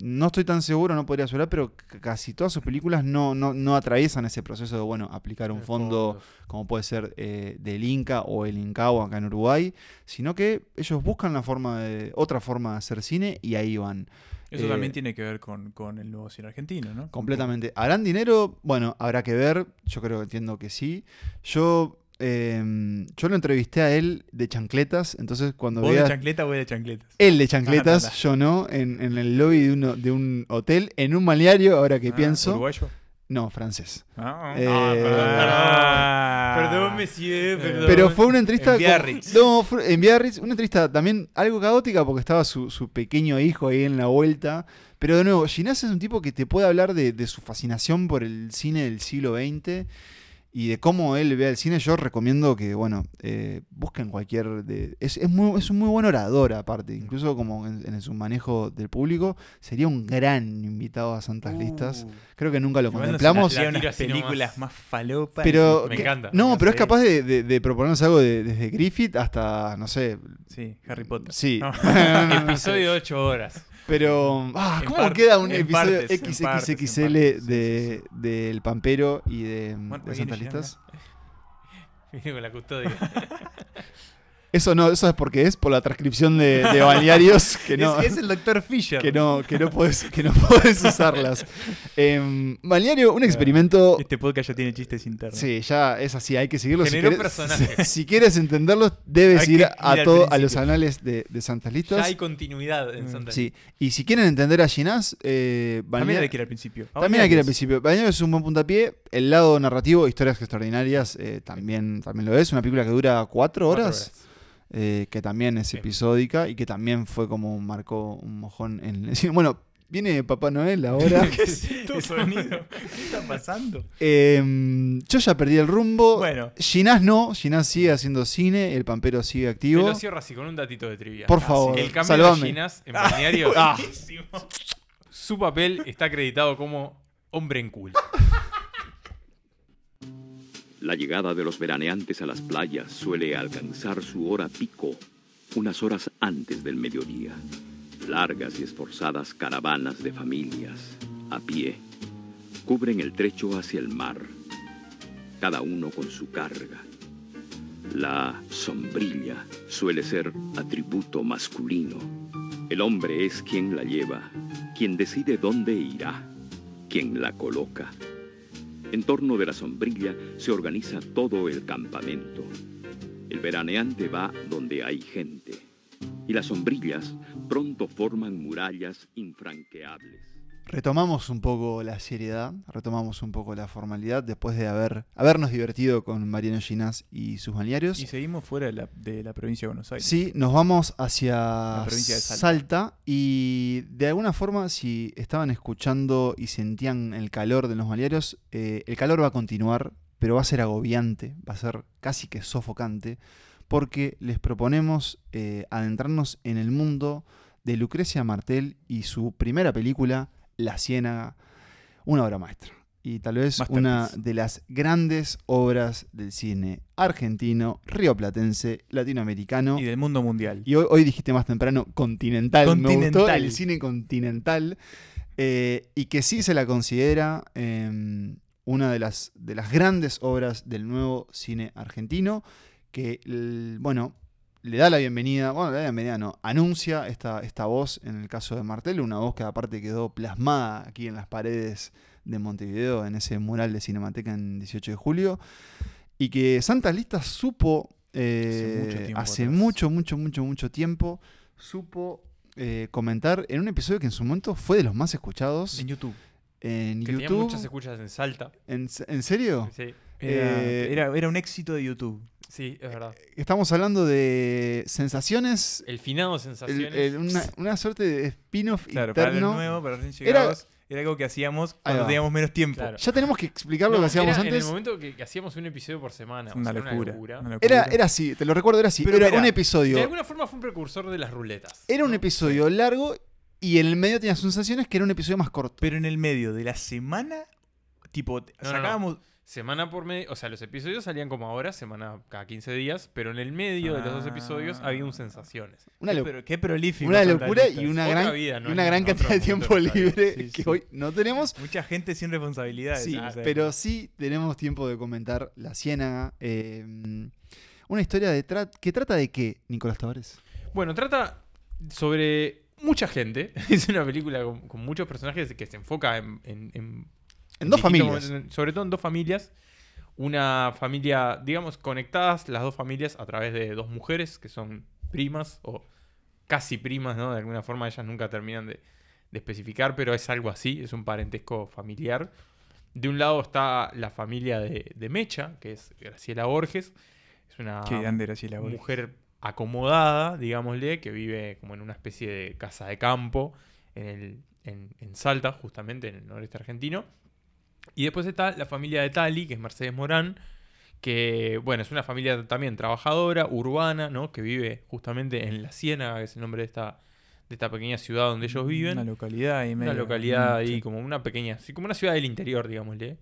no estoy tan seguro, no podría asegurar, pero casi todas sus películas no, no, no atraviesan ese proceso de, bueno, aplicar un fondo. como puede ser eh, del Inca o el Incao acá en Uruguay, sino que ellos buscan la forma de, otra forma de hacer cine y ahí van. Eso Eh, también tiene que ver con, con el nuevo cine argentino, ¿no? Completamente. ¿Harán dinero? Bueno, habrá que ver. Yo creo que entiendo que sí. Yo, eh, yo lo entrevisté a él de chancletas, entonces cuando ¿Vos de veía... chancleta o de chancletas? Él de chancletas, Ah, yo no, en, en el lobby de, uno, de un hotel, en un balneario, ahora que Ah, pienso. ¿Uruguayo? No, francés. Ah, Eh, ah. Perdón, monsieur, perdón. Pero fue una entrevista. En con- Biarritz. no, fue en Biarritz. Una entrevista también algo caótica porque estaba su, su pequeño hijo ahí en la vuelta. Pero de nuevo, Ginás es un tipo que te puede hablar de, de su fascinación por el cine del siglo XX y de cómo él ve el cine. Yo recomiendo que, bueno, eh, busquen cualquier. De, es, es, muy, es un muy buen orador, aparte. Incluso como en, en su manejo del público. Sería un gran invitado a Santas Listas. Uh. Creo que nunca lo contemplamos. unas tira así películas más falopas. Pero Me que- encanta. No, pero es capaz de, de- de proponernos algo de- desde Griffith hasta, no sé. Sí, Harry Potter. Sí. No. Episodio de 8 horas. Pero, ah, ¿cómo parte- queda un episodio partes, XXXL partes, de, del Pampero y de, Bueno, de Santas viene con la custodia. Eso no, eso es porque es por la transcripción de, de balnearios que no, es, es el Dr. Fisher. que no, que no podés, que no podés usarlas. Balneario, un experimento. Este podcast ya tiene chistes internos. Sí, ya es así, hay que seguirlo. Si Generó querés, personajes. si quieres entenderlos, debes Hay ir a, todo, a los anales de, de Santas Listas. ya hay continuidad en Mm, Santa Sí, y si quieren entender a Ginás, eh, También hay que ir al principio. También hay que ir al principio. Balneario es un buen puntapié. El lado narrativo, historias extraordinarias, eh, también, también lo es. Una película que dura cuatro Cuatro horas, eh, que también es episódica y que también fue como marcó un mojón en el cine. Bueno, viene Papá Noel ahora. ¿Qué es esto, sonido? ¿Qué está pasando? Em, yo ya perdí el rumbo. Bueno. Ginás no, Ginás sigue haciendo cine, el Pampero sigue Te activo. lo cierro así con un datito de trivia. Por favor, El cambio salvame. de Ginás en balneario, Ah. su papel está acreditado como hombre en cool. La llegada de los veraneantes a las playas suele alcanzar su hora pico unas horas antes del mediodía. Largas y esforzadas caravanas de familias, a pie, cubren el trecho hacia el mar, cada uno con su carga. La sombrilla suele ser atributo masculino. El hombre es quien la lleva, quien decide dónde irá, quien la coloca. En torno de la sombrilla se organiza todo el campamento. El veraneante va donde hay gente. Y las sombrillas pronto forman murallas infranqueables. Retomamos un poco la seriedad, retomamos un poco la formalidad después de haber, habernos divertido con Mariano Ginás y sus balnearios. Y seguimos fuera de la, de la provincia de Buenos Aires. Sí, nos vamos hacia La provincia de Salta. Salta. y de alguna forma si estaban escuchando y sentían el calor de los balnearios, eh, el calor va a continuar, pero va a ser agobiante, va a ser casi que sofocante, porque les proponemos eh, adentrarnos en el mundo de Lucrecia Martel y su primera película, La Ciénaga, una obra maestra. Y tal vez una de las grandes obras del cine argentino, rioplatense, latinoamericano. Y del mundo mundial. Y hoy, hoy dijiste más temprano continental. Me gustó Continental. el cine continental. eh, y que sí se la considera eh, una de las, de las grandes obras del nuevo cine argentino. Que, bueno, le da la bienvenida, bueno, le da la bienvenida, no, anuncia esta, esta voz en el caso de Martel, una voz que aparte quedó plasmada aquí en las paredes de Montevideo, en ese mural de Cinemateca en 18 de julio, y que Santas Listas supo, eh, mucho tiempo hace mucho, mucho, mucho, mucho tiempo, supo eh, comentar en un episodio que en su momento fue de los más escuchados En YouTube. en Que tenía YouTube. muchas escuchas en Salta. ¿En, en serio? Sí, Era, Eh, era, era un éxito de YouTube. Sí, es verdad. Estamos hablando de sensaciones, El finado el- sensaciones. el- una, una suerte de spin-off Claro, para interno. los nuevos, para recién Era- llegados, era, algo que hacíamos cuando teníamos menos tiempo. Claro. Ya tenemos que explicar lo No, que hacíamos era En antes. el momento que, que hacíamos un episodio por semana. o Una sea, locura. locura. una locura. Era, era así, te lo recuerdo, era así. Pero era un De episodio. alguna forma fue un precursor de las ruletas. Era un episodio largo y en el medio tenía sensaciones que era un episodio más corto. Pero en el medio de la semana, tipo, No, no, no. Semana por medio, o sea, los episodios salían como ahora, semana cada 15 días, pero en el medio de los dos episodios había un sensaciones. Una, Qué qué prolífico. una locura y una Otra gran, vida, ¿no? y una gran cantidad de tiempo libre Sí, que sí. hoy no tenemos. Mucha gente sin responsabilidades. Sí, esa pero sí tenemos tiempo de comentar La Ciénaga. eh, una historia de tra- que trata de qué, Nicolás Tavares. Bueno, trata sobre mucha gente. Es una película con, con muchos personajes que se enfoca en... En, en- En dos familias. momentos, sobre todo en dos familias. Una familia, digamos, conectadas las dos familias a través de dos mujeres que son primas o casi primas, ¿no? De alguna forma ellas nunca terminan de, de especificar, pero es algo así, es un parentesco familiar de un lado está la familia de, de Mecha, que es Graciela Borges. Es una Qué grande Graciela Borges. mujer acomodada, digámosle, que vive como en una especie de casa de campo en, el, en, en Salta, justamente en el noreste argentino. Y después está la familia de Tali, que es Mercedes Morán, que, bueno, es una familia también trabajadora, urbana, ¿no? Que vive justamente en La Ciénaga, que es el nombre de esta, de esta pequeña ciudad donde ellos viven. Una localidad ahí Una medio- localidad ahí, sí. como una pequeña, como una ciudad del interior, digámosle.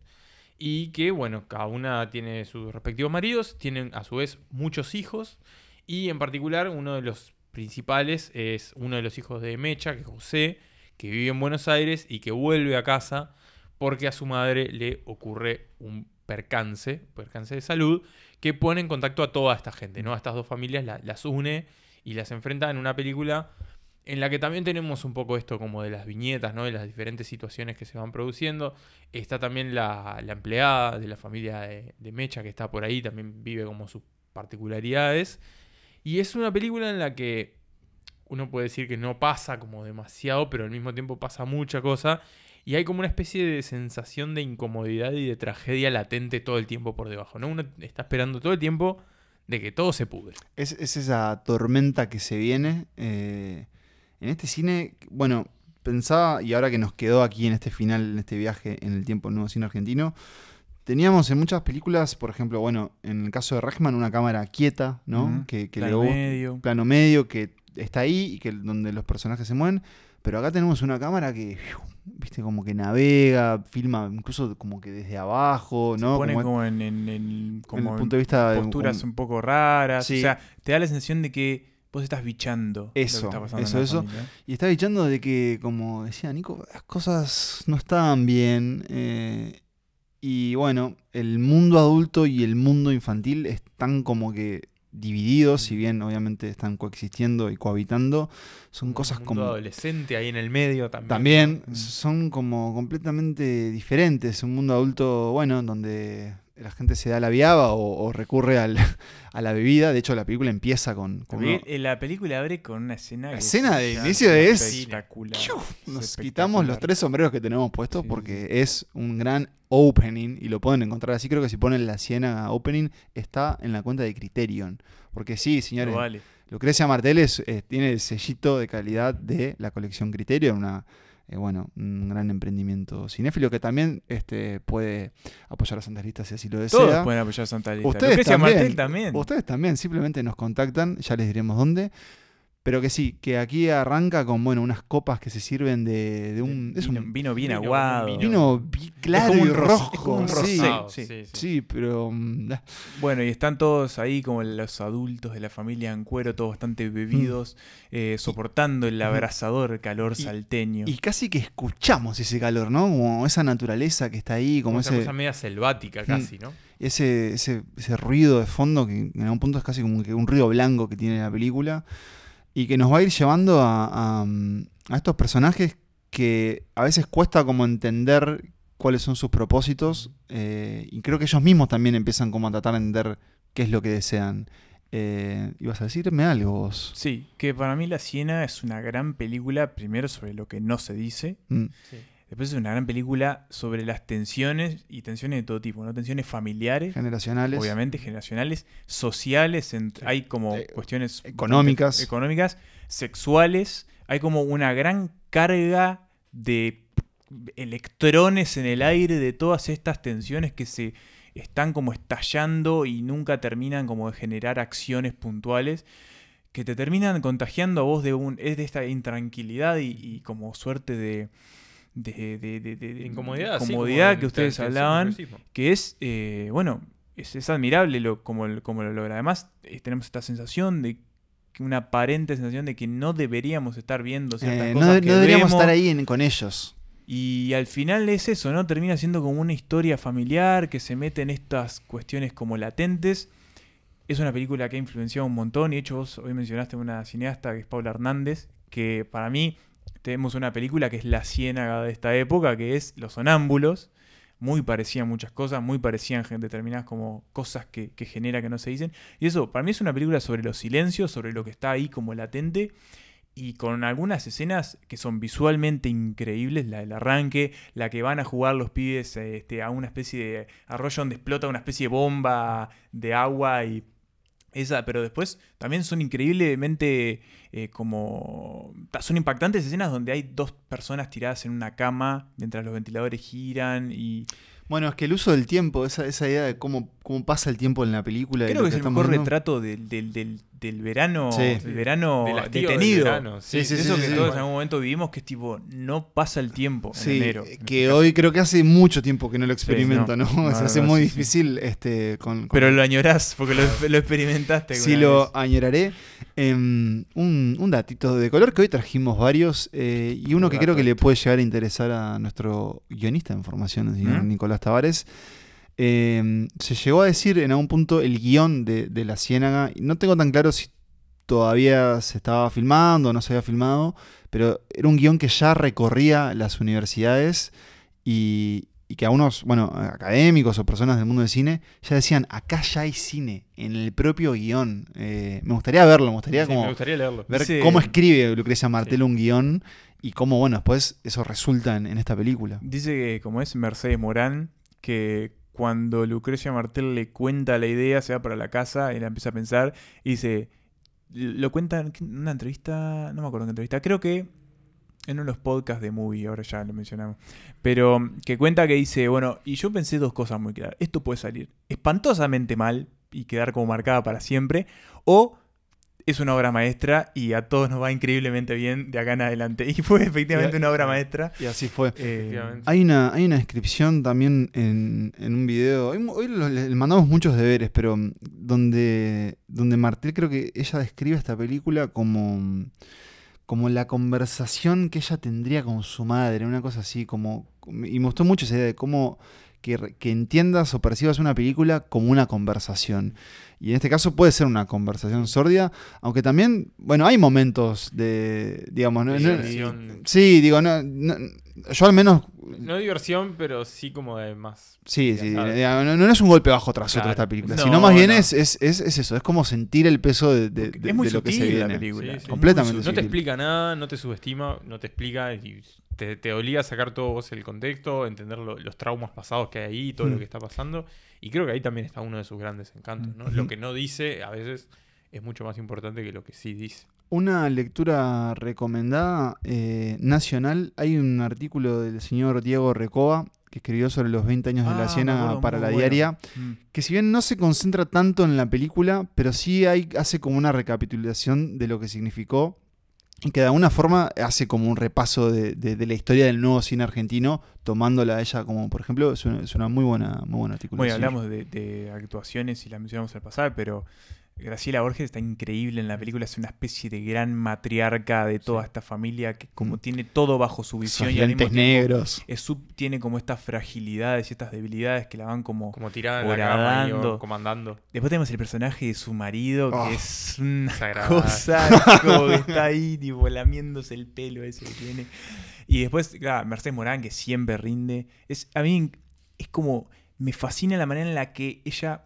Y que, bueno, cada una tiene sus respectivos maridos, tienen a su vez muchos hijos. Y en particular, uno de los principales es uno de los hijos de Mecha, que es José, que vive en Buenos Aires y que vuelve a casa porque a su madre le ocurre un percance, percance de salud, que pone en contacto a toda esta gente, ¿no? A estas dos familias la- las une y las enfrenta en una película en la que también tenemos un poco esto como de las viñetas, ¿no? De las diferentes situaciones que se van produciendo. Está también la, la empleada de la familia de, de Mecha que está por ahí, también vive como sus particularidades. Y es una película en la que uno puede decir que no pasa como demasiado, pero al mismo tiempo pasa mucha cosa. Y hay como una especie de sensación de incomodidad y de tragedia latente todo el tiempo por debajo, ¿no? Uno está esperando todo el tiempo de que todo se pudre. Es, es esa tormenta que se viene. eh, en este cine, bueno, pensaba, y ahora que nos quedó aquí en este final, en este viaje en el tiempo, nuevo cine argentino, teníamos en muchas películas, por ejemplo, bueno, en el caso de Rechman, una cámara quieta, ¿no? Que, que plano le medio. plano medio, que está ahí y que donde los personajes se mueven. Pero acá tenemos una cámara que, viste, como que navega, filma incluso como que desde abajo, Se ¿no? pone Como- como, en, en- en- como el punto de vista de- posturas un poco raras. Sí. O sea, te da la sensación de que vos estás bichando. lo que Eso, está eso, eso. familia. Y está dichando de que, como decía Nico, las cosas no estaban bien. eh, y bueno, el mundo adulto y el mundo infantil están como que divididos, si bien obviamente están coexistiendo y cohabitando. Son cosas Un mundo como... adolescente ahí en el medio también. También son como completamente diferentes. Un mundo adulto, bueno, donde la gente se da la viaba o, o recurre al- a la bebida. De hecho, la película empieza con... con uno- eh, la película abre con una escena. La escena de inicio es- espectacular. Nos quitamos los tres sombreros que tenemos puestos Sí, porque es un gran opening y lo pueden encontrar así. Creo que si ponen la Siena opening está en la cuenta de Criterion. Porque sí, señores, Lo vale. Lucrecia Martel es- eh, tiene el sellito de calidad de la colección Criterion, una, eh, bueno, un gran emprendimiento cinéfilo que también este, puede apoyar a Santas Listas si así lo desea. Todos pueden apoyar a Santa Lista. Ustedes también, también. Ustedes también, simplemente nos contactan, ya les diremos dónde. Pero que sí, que aquí arranca con bueno unas copas que se sirven de, de un. es vino, un vino bien vino, aguado. vino. vino bi- claro como un y rojo. es como un sí. rosado, Sí, pero. mm, Bueno, y están todos ahí como los adultos de la familia en cuero, todos bastante bebidos, eh, soportando el abrasador calor Y- salteño. Y casi que escuchamos ese calor, ¿no? Como esa naturaleza que está ahí, como Como esa cosa media selvática casi, ¿no? ese, ese, ese ruido de fondo que en algún punto es casi como que un ruido blanco que tiene la película y que nos va a ir llevando a, a, mm, a estos personajes que a veces cuesta como entender cuáles son sus propósitos eh, y creo que ellos mismos también empiezan como a tratar de entender qué es lo que desean. Eh, ¿Ibas a decirme algo vos? Sí, que para mí La Siena es una gran película, primero sobre lo que no se dice, Mm, después es una gran película sobre las tensiones y tensiones de todo tipo, ¿no? Tensiones familiares, generacionales. obviamente generacionales, sociales, hay como Eh, cuestiones económicas. económicas, sexuales, hay como una gran carga de electrones en el aire de todas estas tensiones que se están como estallando y nunca terminan como de generar acciones puntuales que te terminan contagiando a vos de un es de esta intranquilidad y, y como suerte de de, de- de- de- de Incomodidad, sí, comodidad como que de ustedes hablaban que es, eh, bueno, es, es admirable lo, como, lo- como lo logra. Además, eh, tenemos esta sensación de, una aparente sensación de que no deberíamos estar viendo ciertas Eh, no, cosas de- que no deberíamos vemos, estar ahí en- con ellos. Y al final es eso, ¿no? Termina siendo como una historia familiar que se mete en estas cuestiones como latentes. Es una película que ha influenciado un montón. Y de hecho, vos hoy mencionaste una cineasta que es Paula Hernández, que para mí tenemos una película que es la ciénaga de esta época, que es Los Sonámbulos. Muy parecían muchas cosas, muy parecían determinadas como cosas que, que genera que no se dicen. Y eso, para mí es una película sobre los silencios, sobre lo que está ahí como latente. y con algunas escenas que son visualmente increíbles, la del arranque, la que van a jugar los pibes este, a una especie de arroyo donde explota una especie de bomba de agua y esa, pero después también son increíblemente eh, como... Son impactantes escenas donde hay dos personas tiradas en una cama mientras los ventiladores giran y... Bueno, es que el uso del tiempo, esa, esa idea de cómo, cómo pasa el tiempo en la película. Creo que es el mejor viendo. retrato del, del, del, del verano, Sí. del verano Del hastío del detenido. verano, sí, De sí, eso sí, que sí. todos en algún momento vivimos, que es tipo, no pasa el tiempo en enero. en este que caso. hoy creo que hace mucho tiempo que no lo experimento, no. ¿no? No, Se hace no, muy sí, sí. difícil este, con, con- Pero lo añorás porque lo, lo experimentaste. Sí lo vez. añoraré. Em, un, un datito de color que hoy trajimos varios eh, y uno que creo que le puede llegar a interesar a nuestro guionista de información, el señor ¿Mm? Nicolás Tavares. Em, se llegó a decir en algún punto el guion de, de La Ciénaga. y No tengo tan claro si todavía se estaba filmando o no se había filmado, pero era un guion que ya recorría las universidades y, y que a unos, bueno, académicos o personas del mundo del cine ya decían, acá ya hay cine, en el propio guion. Eh, me gustaría verlo, me gustaría Sí, como me gustaría leerlo. ver cómo escribe Lucrecia Martel un guion y cómo, bueno, después eso resulta en, en esta película. Dice que, como es Mercedes Morán, que cuando Lucrecia Martel le cuenta la idea, se va para la casa y la empieza a pensar y dice, lo cuenta en una entrevista, no me acuerdo en qué entrevista, creo que en uno de los podcasts de Movie, ahora ya lo mencionamos, pero que cuenta que dice, bueno, y yo pensé dos cosas muy claras, esto puede salir espantosamente mal y quedar como marcada para siempre, o es una obra maestra y a todos nos va increíblemente bien de acá en adelante. Y fue efectivamente una obra maestra. Y así fue. Eh. Hay una, hay una descripción también en, en un video. Hoy, hoy lo- le mandamos muchos deberes, pero mm, donde, donde Martel creo que ella describe esta película como, como la conversación que ella tendría con su madre, una cosa así, como. Y me gustó mucho esa idea de cómo que, que entiendas o percibas una película como una conversación. Y en este caso puede ser una conversación sórdida, aunque también, bueno, hay momentos de, digamos, no, De no- diversión. sí, digo, no, no- yo al menos No diversión, pero sí como de más. Sí, sí, digamos, no, no es un golpe bajo tras otro esta película, No, sino más bien no. es, es, es, es eso, es como sentir el peso de, de- de- es muy de lo que se sutil la viene. película. Sí, sí. Completamente No te explica nada, no te subestima, no te explica y te, te obliga a sacar todo vos el contexto, entender lo- los traumas pasados que hay ahí, todo Mm. lo que está pasando. Y creo que ahí también está uno de sus grandes encantos. Lo que no dice a veces es mucho más importante que lo que sí dice. Una lectura recomendada eh, nacional, hay un artículo del señor Diego Recoba que escribió sobre los 20 años de Ah, la Ciénaga acuerdo, para la bueno. diaria, Mm. que si bien no se concentra tanto en la película, pero sí hay, hace como una recapitulación de lo que significó que de alguna forma hace como un repaso de, de- la historia del nuevo cine argentino, tomándola a ella como, por ejemplo, es una, muy buena muy buen artículo. Bueno, hablamos de, actuaciones y la mencionamos al pasado, pero Graciela Borges está increíble en la película, es una especie de gran matriarca de toda esta familia que como tiene todo bajo su visión Esos y al mismo lentes tiempo negros. es su- tiene como estas fragilidades y estas debilidades que la van como... Como tirada en la cama y Horadando. o comandando. Después tenemos el personaje de su marido, Oh, que es una cosa como que está ahí, tipo, lamiéndose el pelo ese que tiene. Y después, claro, Mercedes Morán, que siempre rinde. Es, a mí es como, me fascina la manera en la que ella,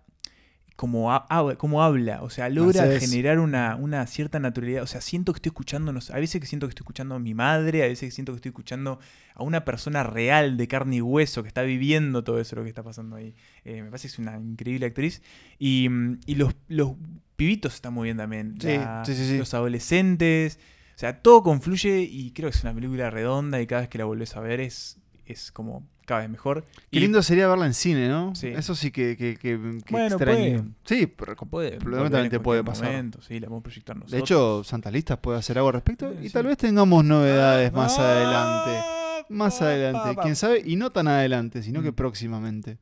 como, ha- habla, como habla, o sea, logra generar una, una cierta naturalidad. O sea, siento que estoy escuchando, no sé, a veces que siento que estoy escuchando a mi madre, a veces que siento que estoy escuchando a una persona real de carne y hueso que está viviendo todo eso lo que está pasando ahí. Eh, me parece que es una increíble actriz. Y, mm, y los, los pibitos están muy bien también. Sí, La- sí, sí, sí. Los adolescentes. O sea, todo confluye y creo que es una película redonda y cada vez que la volvés a ver es, es como cada vez mejor. Qué Y lindo sería verla en cine, ¿no? Sí. Eso sí que, que, que, que Bueno, extraño. puede. Sí, pero puede, probablemente puede pasar. momento, sí, la podemos proyectar nosotros. De hecho, Santas Listas puede hacer algo al respecto y Sí. tal vez tengamos novedades más Ah, adelante. Más adelante, pa, pa. quién sabe, y no tan adelante, sino que Mm. próximamente.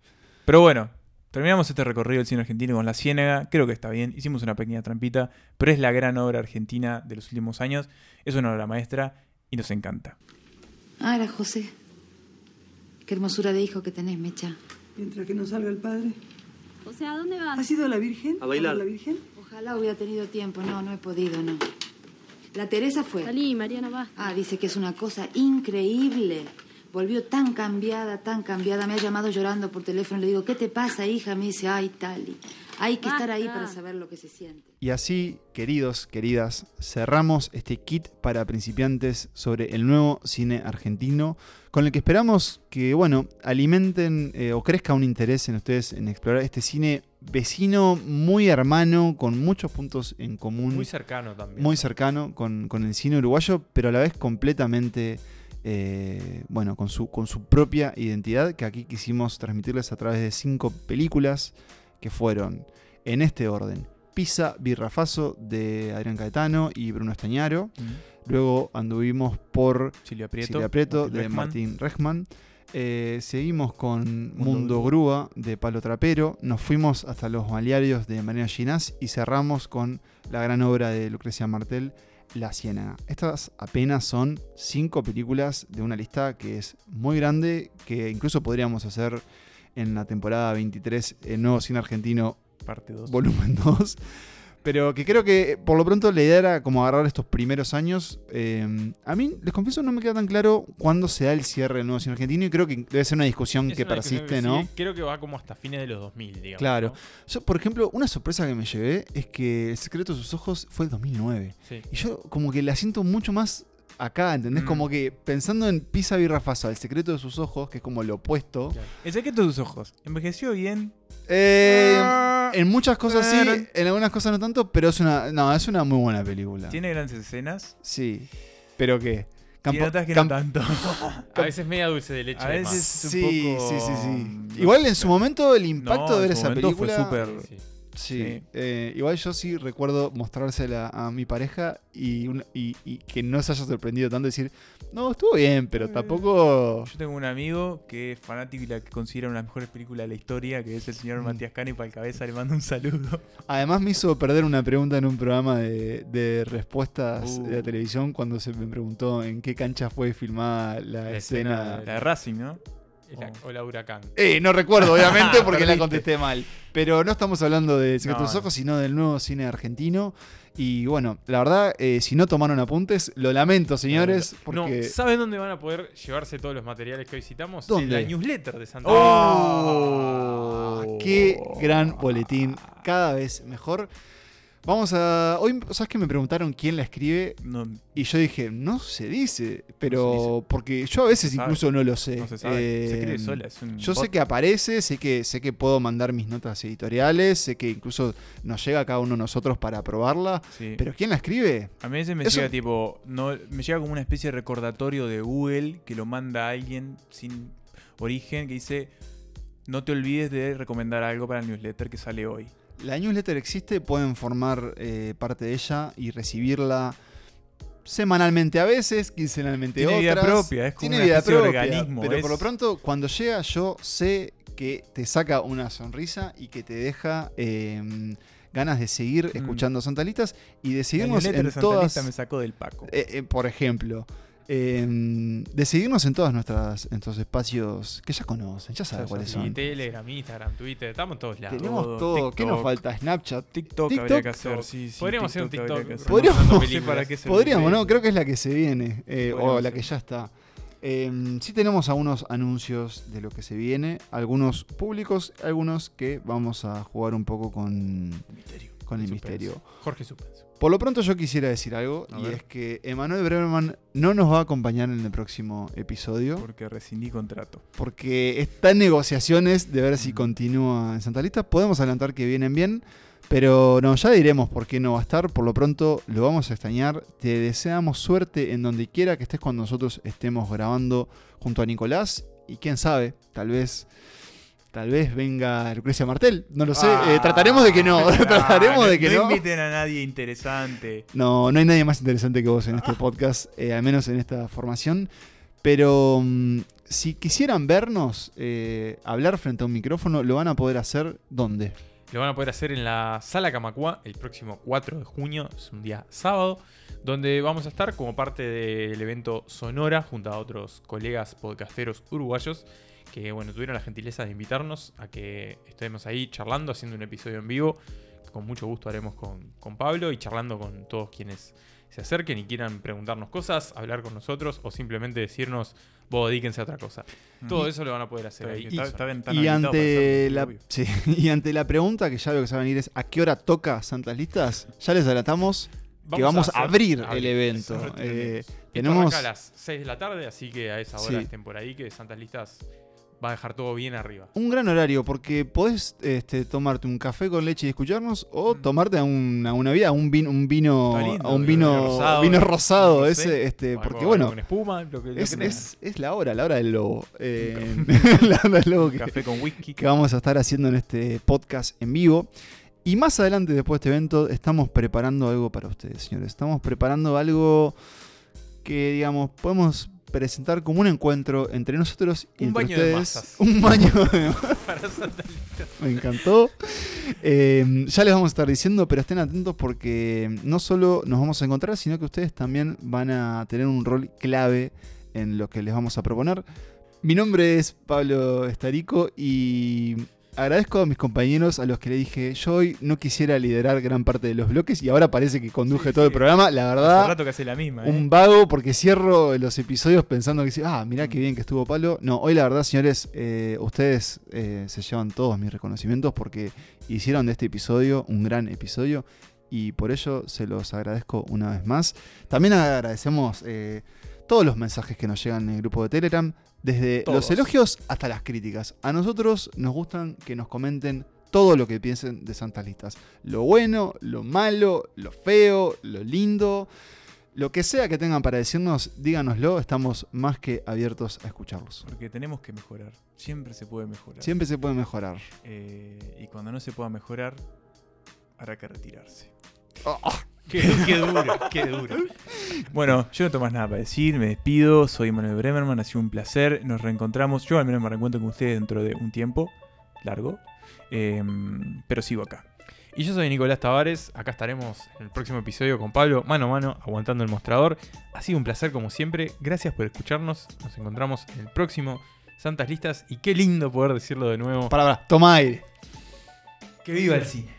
Pero bueno, terminamos este recorrido del cine argentino con La Ciénaga. Creo que está bien. Hicimos una pequeña trampita, pero es la gran obra argentina de los últimos años. Es una obra maestra y nos encanta. Ah, era José. Qué hermosura de hijo que tenés, Mecha. Mientras que no salga el padre. O sea, ¿a dónde vas? ¿Has ido a la Virgen? A bailar. la Virgen? Ojalá hubiera tenido tiempo. No, no he podido, no. La Teresa fue. Salí, Mariana va. Ah, dice que es una cosa increíble. Volvió tan cambiada, tan cambiada. Me ha llamado llorando por teléfono. Le digo, ¿qué te pasa, hija? Me dice, ay, Tali. Hay que estar ahí para saber lo que se siente. Y así, queridos, queridas, cerramos este kit para principiantes sobre el nuevo cine argentino, con el que esperamos que, bueno, alimenten eh, o crezca un interés en ustedes en explorar este cine vecino, muy hermano, con muchos puntos en común. Muy cercano también. Muy cercano con, con el cine uruguayo, pero a la vez completamente, eh, bueno, con su, con su propia identidad, que aquí quisimos transmitirles a través de cinco películas que fueron, en este orden, Pisa Birrafaso de Adrián Caetano y Bruno Estañaro. Luego anduvimos por Silvia Prieto, Silvia Prieto, Martín de Rechman. Martín Rechman. Eh, seguimos con Mundo Mundo, Grúa de Palo Trapero. Nos fuimos hasta Los Maliarios de María Ginás y cerramos con la gran obra de Lucrecia Martel, La Ciénaga. Estas apenas son cinco películas de una lista que es muy grande, que incluso podríamos hacer en la temporada 23 el nuevo cine argentino Parte 2. volumen 2. Pero que creo que por lo pronto la idea era como agarrar estos primeros años. Eh, a mí, les confieso, no me queda tan claro cuándo se da el cierre del nuevo cine argentino y creo que debe ser una discusión Es que una persiste, que ¿no? sí, creo que va como hasta fines de los 2000, digamos. Claro. ¿no? Yo, por ejemplo, una sorpresa que me llevé es que El secreto de sus ojos fue el 2009. Sí. Y yo como que la siento mucho más acá, ¿entendés? Mm. Como que pensando en Pisa Birrafasa, El secreto de sus ojos, que es como lo opuesto. El secreto de tus ojos. Envejeció bien. Eh, Ah. en muchas cosas sí, en algunas cosas no tanto, pero es una, no, es una muy buena película. Tiene grandes escenas. Sí. ¿Pero qué? Campo- otras que cam- no tanto. A veces media dulce de leche. A de veces un Sí, poco- sí, sí, sí. Igual en su momento el impacto No, de ver en su esa momento fue película. súper- Sí. Sí. Sí. Eh, igual yo sí recuerdo mostrársela a mi pareja y, un- y- y que no se haya sorprendido tanto decir, no, estuvo bien, pero tampoco. Yo tengo un amigo que es fanático y la que considera una de las mejores películas de la historia, que es el señor Mm. Matías Cani, para el cabeza le mando un saludo. Además me hizo perder una pregunta en un programa de, de respuestas Uh. de la televisión cuando se me preguntó en qué cancha fue filmada la, La escena. escena La de Racing, ¿no? La- o la huracán. Eh, no recuerdo, obviamente, porque la contesté mal. Pero no estamos hablando de Secretos de No, los no. Ojos, sino del nuevo cine argentino. Y bueno, la verdad, eh, si no tomaron apuntes, lo lamento, señores, porque... No, ¿saben dónde van a poder llevarse todos los materiales que hoy citamos? ¿Dónde? En la newsletter de Santa ¡Oh! ¡Qué gran boletín! Cada vez mejor. Vamos a... Hoy, ¿sabes que me preguntaron quién la escribe? No, Y yo dije, no se dice, pero No se dice. porque yo a veces sabe. incluso no lo sé. no se sabe. se escribe Eh, sola. Es un Yo sé que aparece, sé que, sé que puedo mandar mis notas editoriales, sé que incluso nos llega a cada uno de nosotros para probarla, Sí. pero ¿quién la escribe? A mí a veces me Eso- llega tipo, no, me llega como una especie de recordatorio de Google que lo manda a alguien sin origen que dice, no te olvides de recomendar algo para el newsletter que sale hoy. La newsletter existe, pueden formar eh, parte de ella y recibirla semanalmente a veces, quincenalmente Tiene vida otras. propia, es como Tiene una vida de propia, organismo, Pero es- por lo pronto, cuando llega, yo sé que te saca una sonrisa y que te deja eh, ganas de seguir escuchando Santalitas y de seguirnos en de todas. Me sacó del Paco. Eh, eh, por ejemplo, eh, de seguirnos en todas nuestras en estos espacios que ya conocen, ya saben cuáles Sí, son. Telegram, Instagram, Twitter, estamos en todos lados. Tenemos todo. ¿Qué nos falta? Snapchat. TikTok, TikTok. habría que hacer, sí, sí. Podríamos hacer un TikTok. Podríamos- recomendando No sé películas. para qué Podríamos. ¿no? Creo que es la que se viene. eh, o la que ya está. Eh, sí tenemos algunos anuncios de lo que se viene. Algunos públicos, algunos que vamos a jugar un poco con, con el misterio. Jorge Suspenso. Por lo pronto yo quisiera decir algo. A y ver. es que Emanuel Bremerman no nos va a acompañar en el próximo episodio. Porque rescindí contrato. porque está en negociaciones de ver si continúa en Santa Lista. Podemos adelantar que vienen bien, pero no, ya diremos por qué no va a estar. Por lo pronto lo vamos a extrañar. Te deseamos suerte en donde quiera que estés cuando nosotros estemos grabando junto a Nicolás. Y quién sabe, tal vez. Tal vez venga Lucrecia Martel, no lo sé. eh, trataremos de que no. trataremos de que no. No inviten a nadie interesante. No, no hay nadie más interesante que vos en este podcast, eh, al menos en esta formación. Pero mm, si quisieran vernos eh, hablar frente a un micrófono, lo van a poder hacer ¿dónde? Lo van a poder hacer en la Sala Camacua el próximo 4 de junio, es un día sábado, donde vamos a estar como parte del evento Sonora junto a otros colegas podcasteros uruguayos que bueno, tuvieron la gentileza de invitarnos a que estemos ahí charlando, haciendo un episodio en vivo, que con mucho gusto haremos con, con Pablo y charlando con todos quienes se acerquen y quieran preguntarnos cosas, hablar con nosotros o simplemente decirnos, vos dedíquense a otra cosa. Todo eso lo van a poder hacer ahí. está- está Y ante, la, obvio. sí, y ante la pregunta que ya veo que se va a venir es ¿a qué hora toca Santas Listas? Ya les adelantamos que vamos a, hacer- abrir abrir, el evento. Eh, tenemos arranca a las 6 de la tarde, así que a esa hora Sí. estén por ahí, que Santas Listas va a dejar todo bien arriba. un gran horario porque podés este, tomarte un café con leche y escucharnos o tomarte a una, una vida, un vino, un vino, lindo, a un vino vino rosado, vino rosado, no sé, ese, este, porque bueno, algo con espuma, lo que- lo es, que tengan. es- es la hora, la hora del lobo. Eh, la hora del lobo que, Café con whisky. que vamos a estar haciendo en este podcast en vivo. Y más adelante, después de este evento, estamos preparando algo para ustedes, señores. Estamos preparando algo que, digamos, podemos presentar como un encuentro entre nosotros y Un entre baño de ustedes. masas. Un baño de Listas. me encantó. Eh, ya les vamos a estar diciendo, pero estén atentos porque no solo nos vamos a encontrar, sino que ustedes también van a tener un rol clave en lo que les vamos a proponer. Mi nombre es Pablo Estarico y agradezco a mis compañeros a los que le dije, yo hoy no quisiera liderar gran parte de los bloques y ahora parece que conduje todo el programa. La Hace verdad, rato que hace la misma. ¿eh? un vago porque cierro los episodios pensando que sí, ah, mirá qué bien que estuvo Pablo. No, hoy la verdad, señores, eh, ustedes eh, se llevan todos mis reconocimientos porque hicieron de este episodio un gran episodio y por ello se los agradezco una vez más. También agradecemos todos los mensajes que nos llegan en el grupo de Telegram, desde Todos. los elogios hasta las críticas. A nosotros nos gustan que nos comenten todo lo que piensen de Santas Listas. Lo bueno, lo malo, lo feo, lo lindo. Lo que sea que tengan para decirnos, díganoslo, estamos más que abiertos a escucharlos. Porque tenemos que mejorar. Siempre se puede mejorar. Siempre se puede mejorar. Eh, y cuando no se pueda mejorar, habrá que retirarse. Qué, qué duro, qué duro. Bueno, yo no tengo más nada para decir, me despido, soy Manuel Bremerman, ha sido un placer, nos reencontramos, yo al menos me reencuentro con ustedes dentro de un tiempo largo, eh, pero sigo acá. Y yo soy Nicolás Tavares, acá estaremos en el próximo episodio con Pablo, mano a mano, aguantando el mostrador. Ha sido un placer como siempre, gracias por escucharnos, nos encontramos en el próximo Santas Listas y qué lindo poder decirlo de nuevo. Para, para, toma aire. Que viva el cine.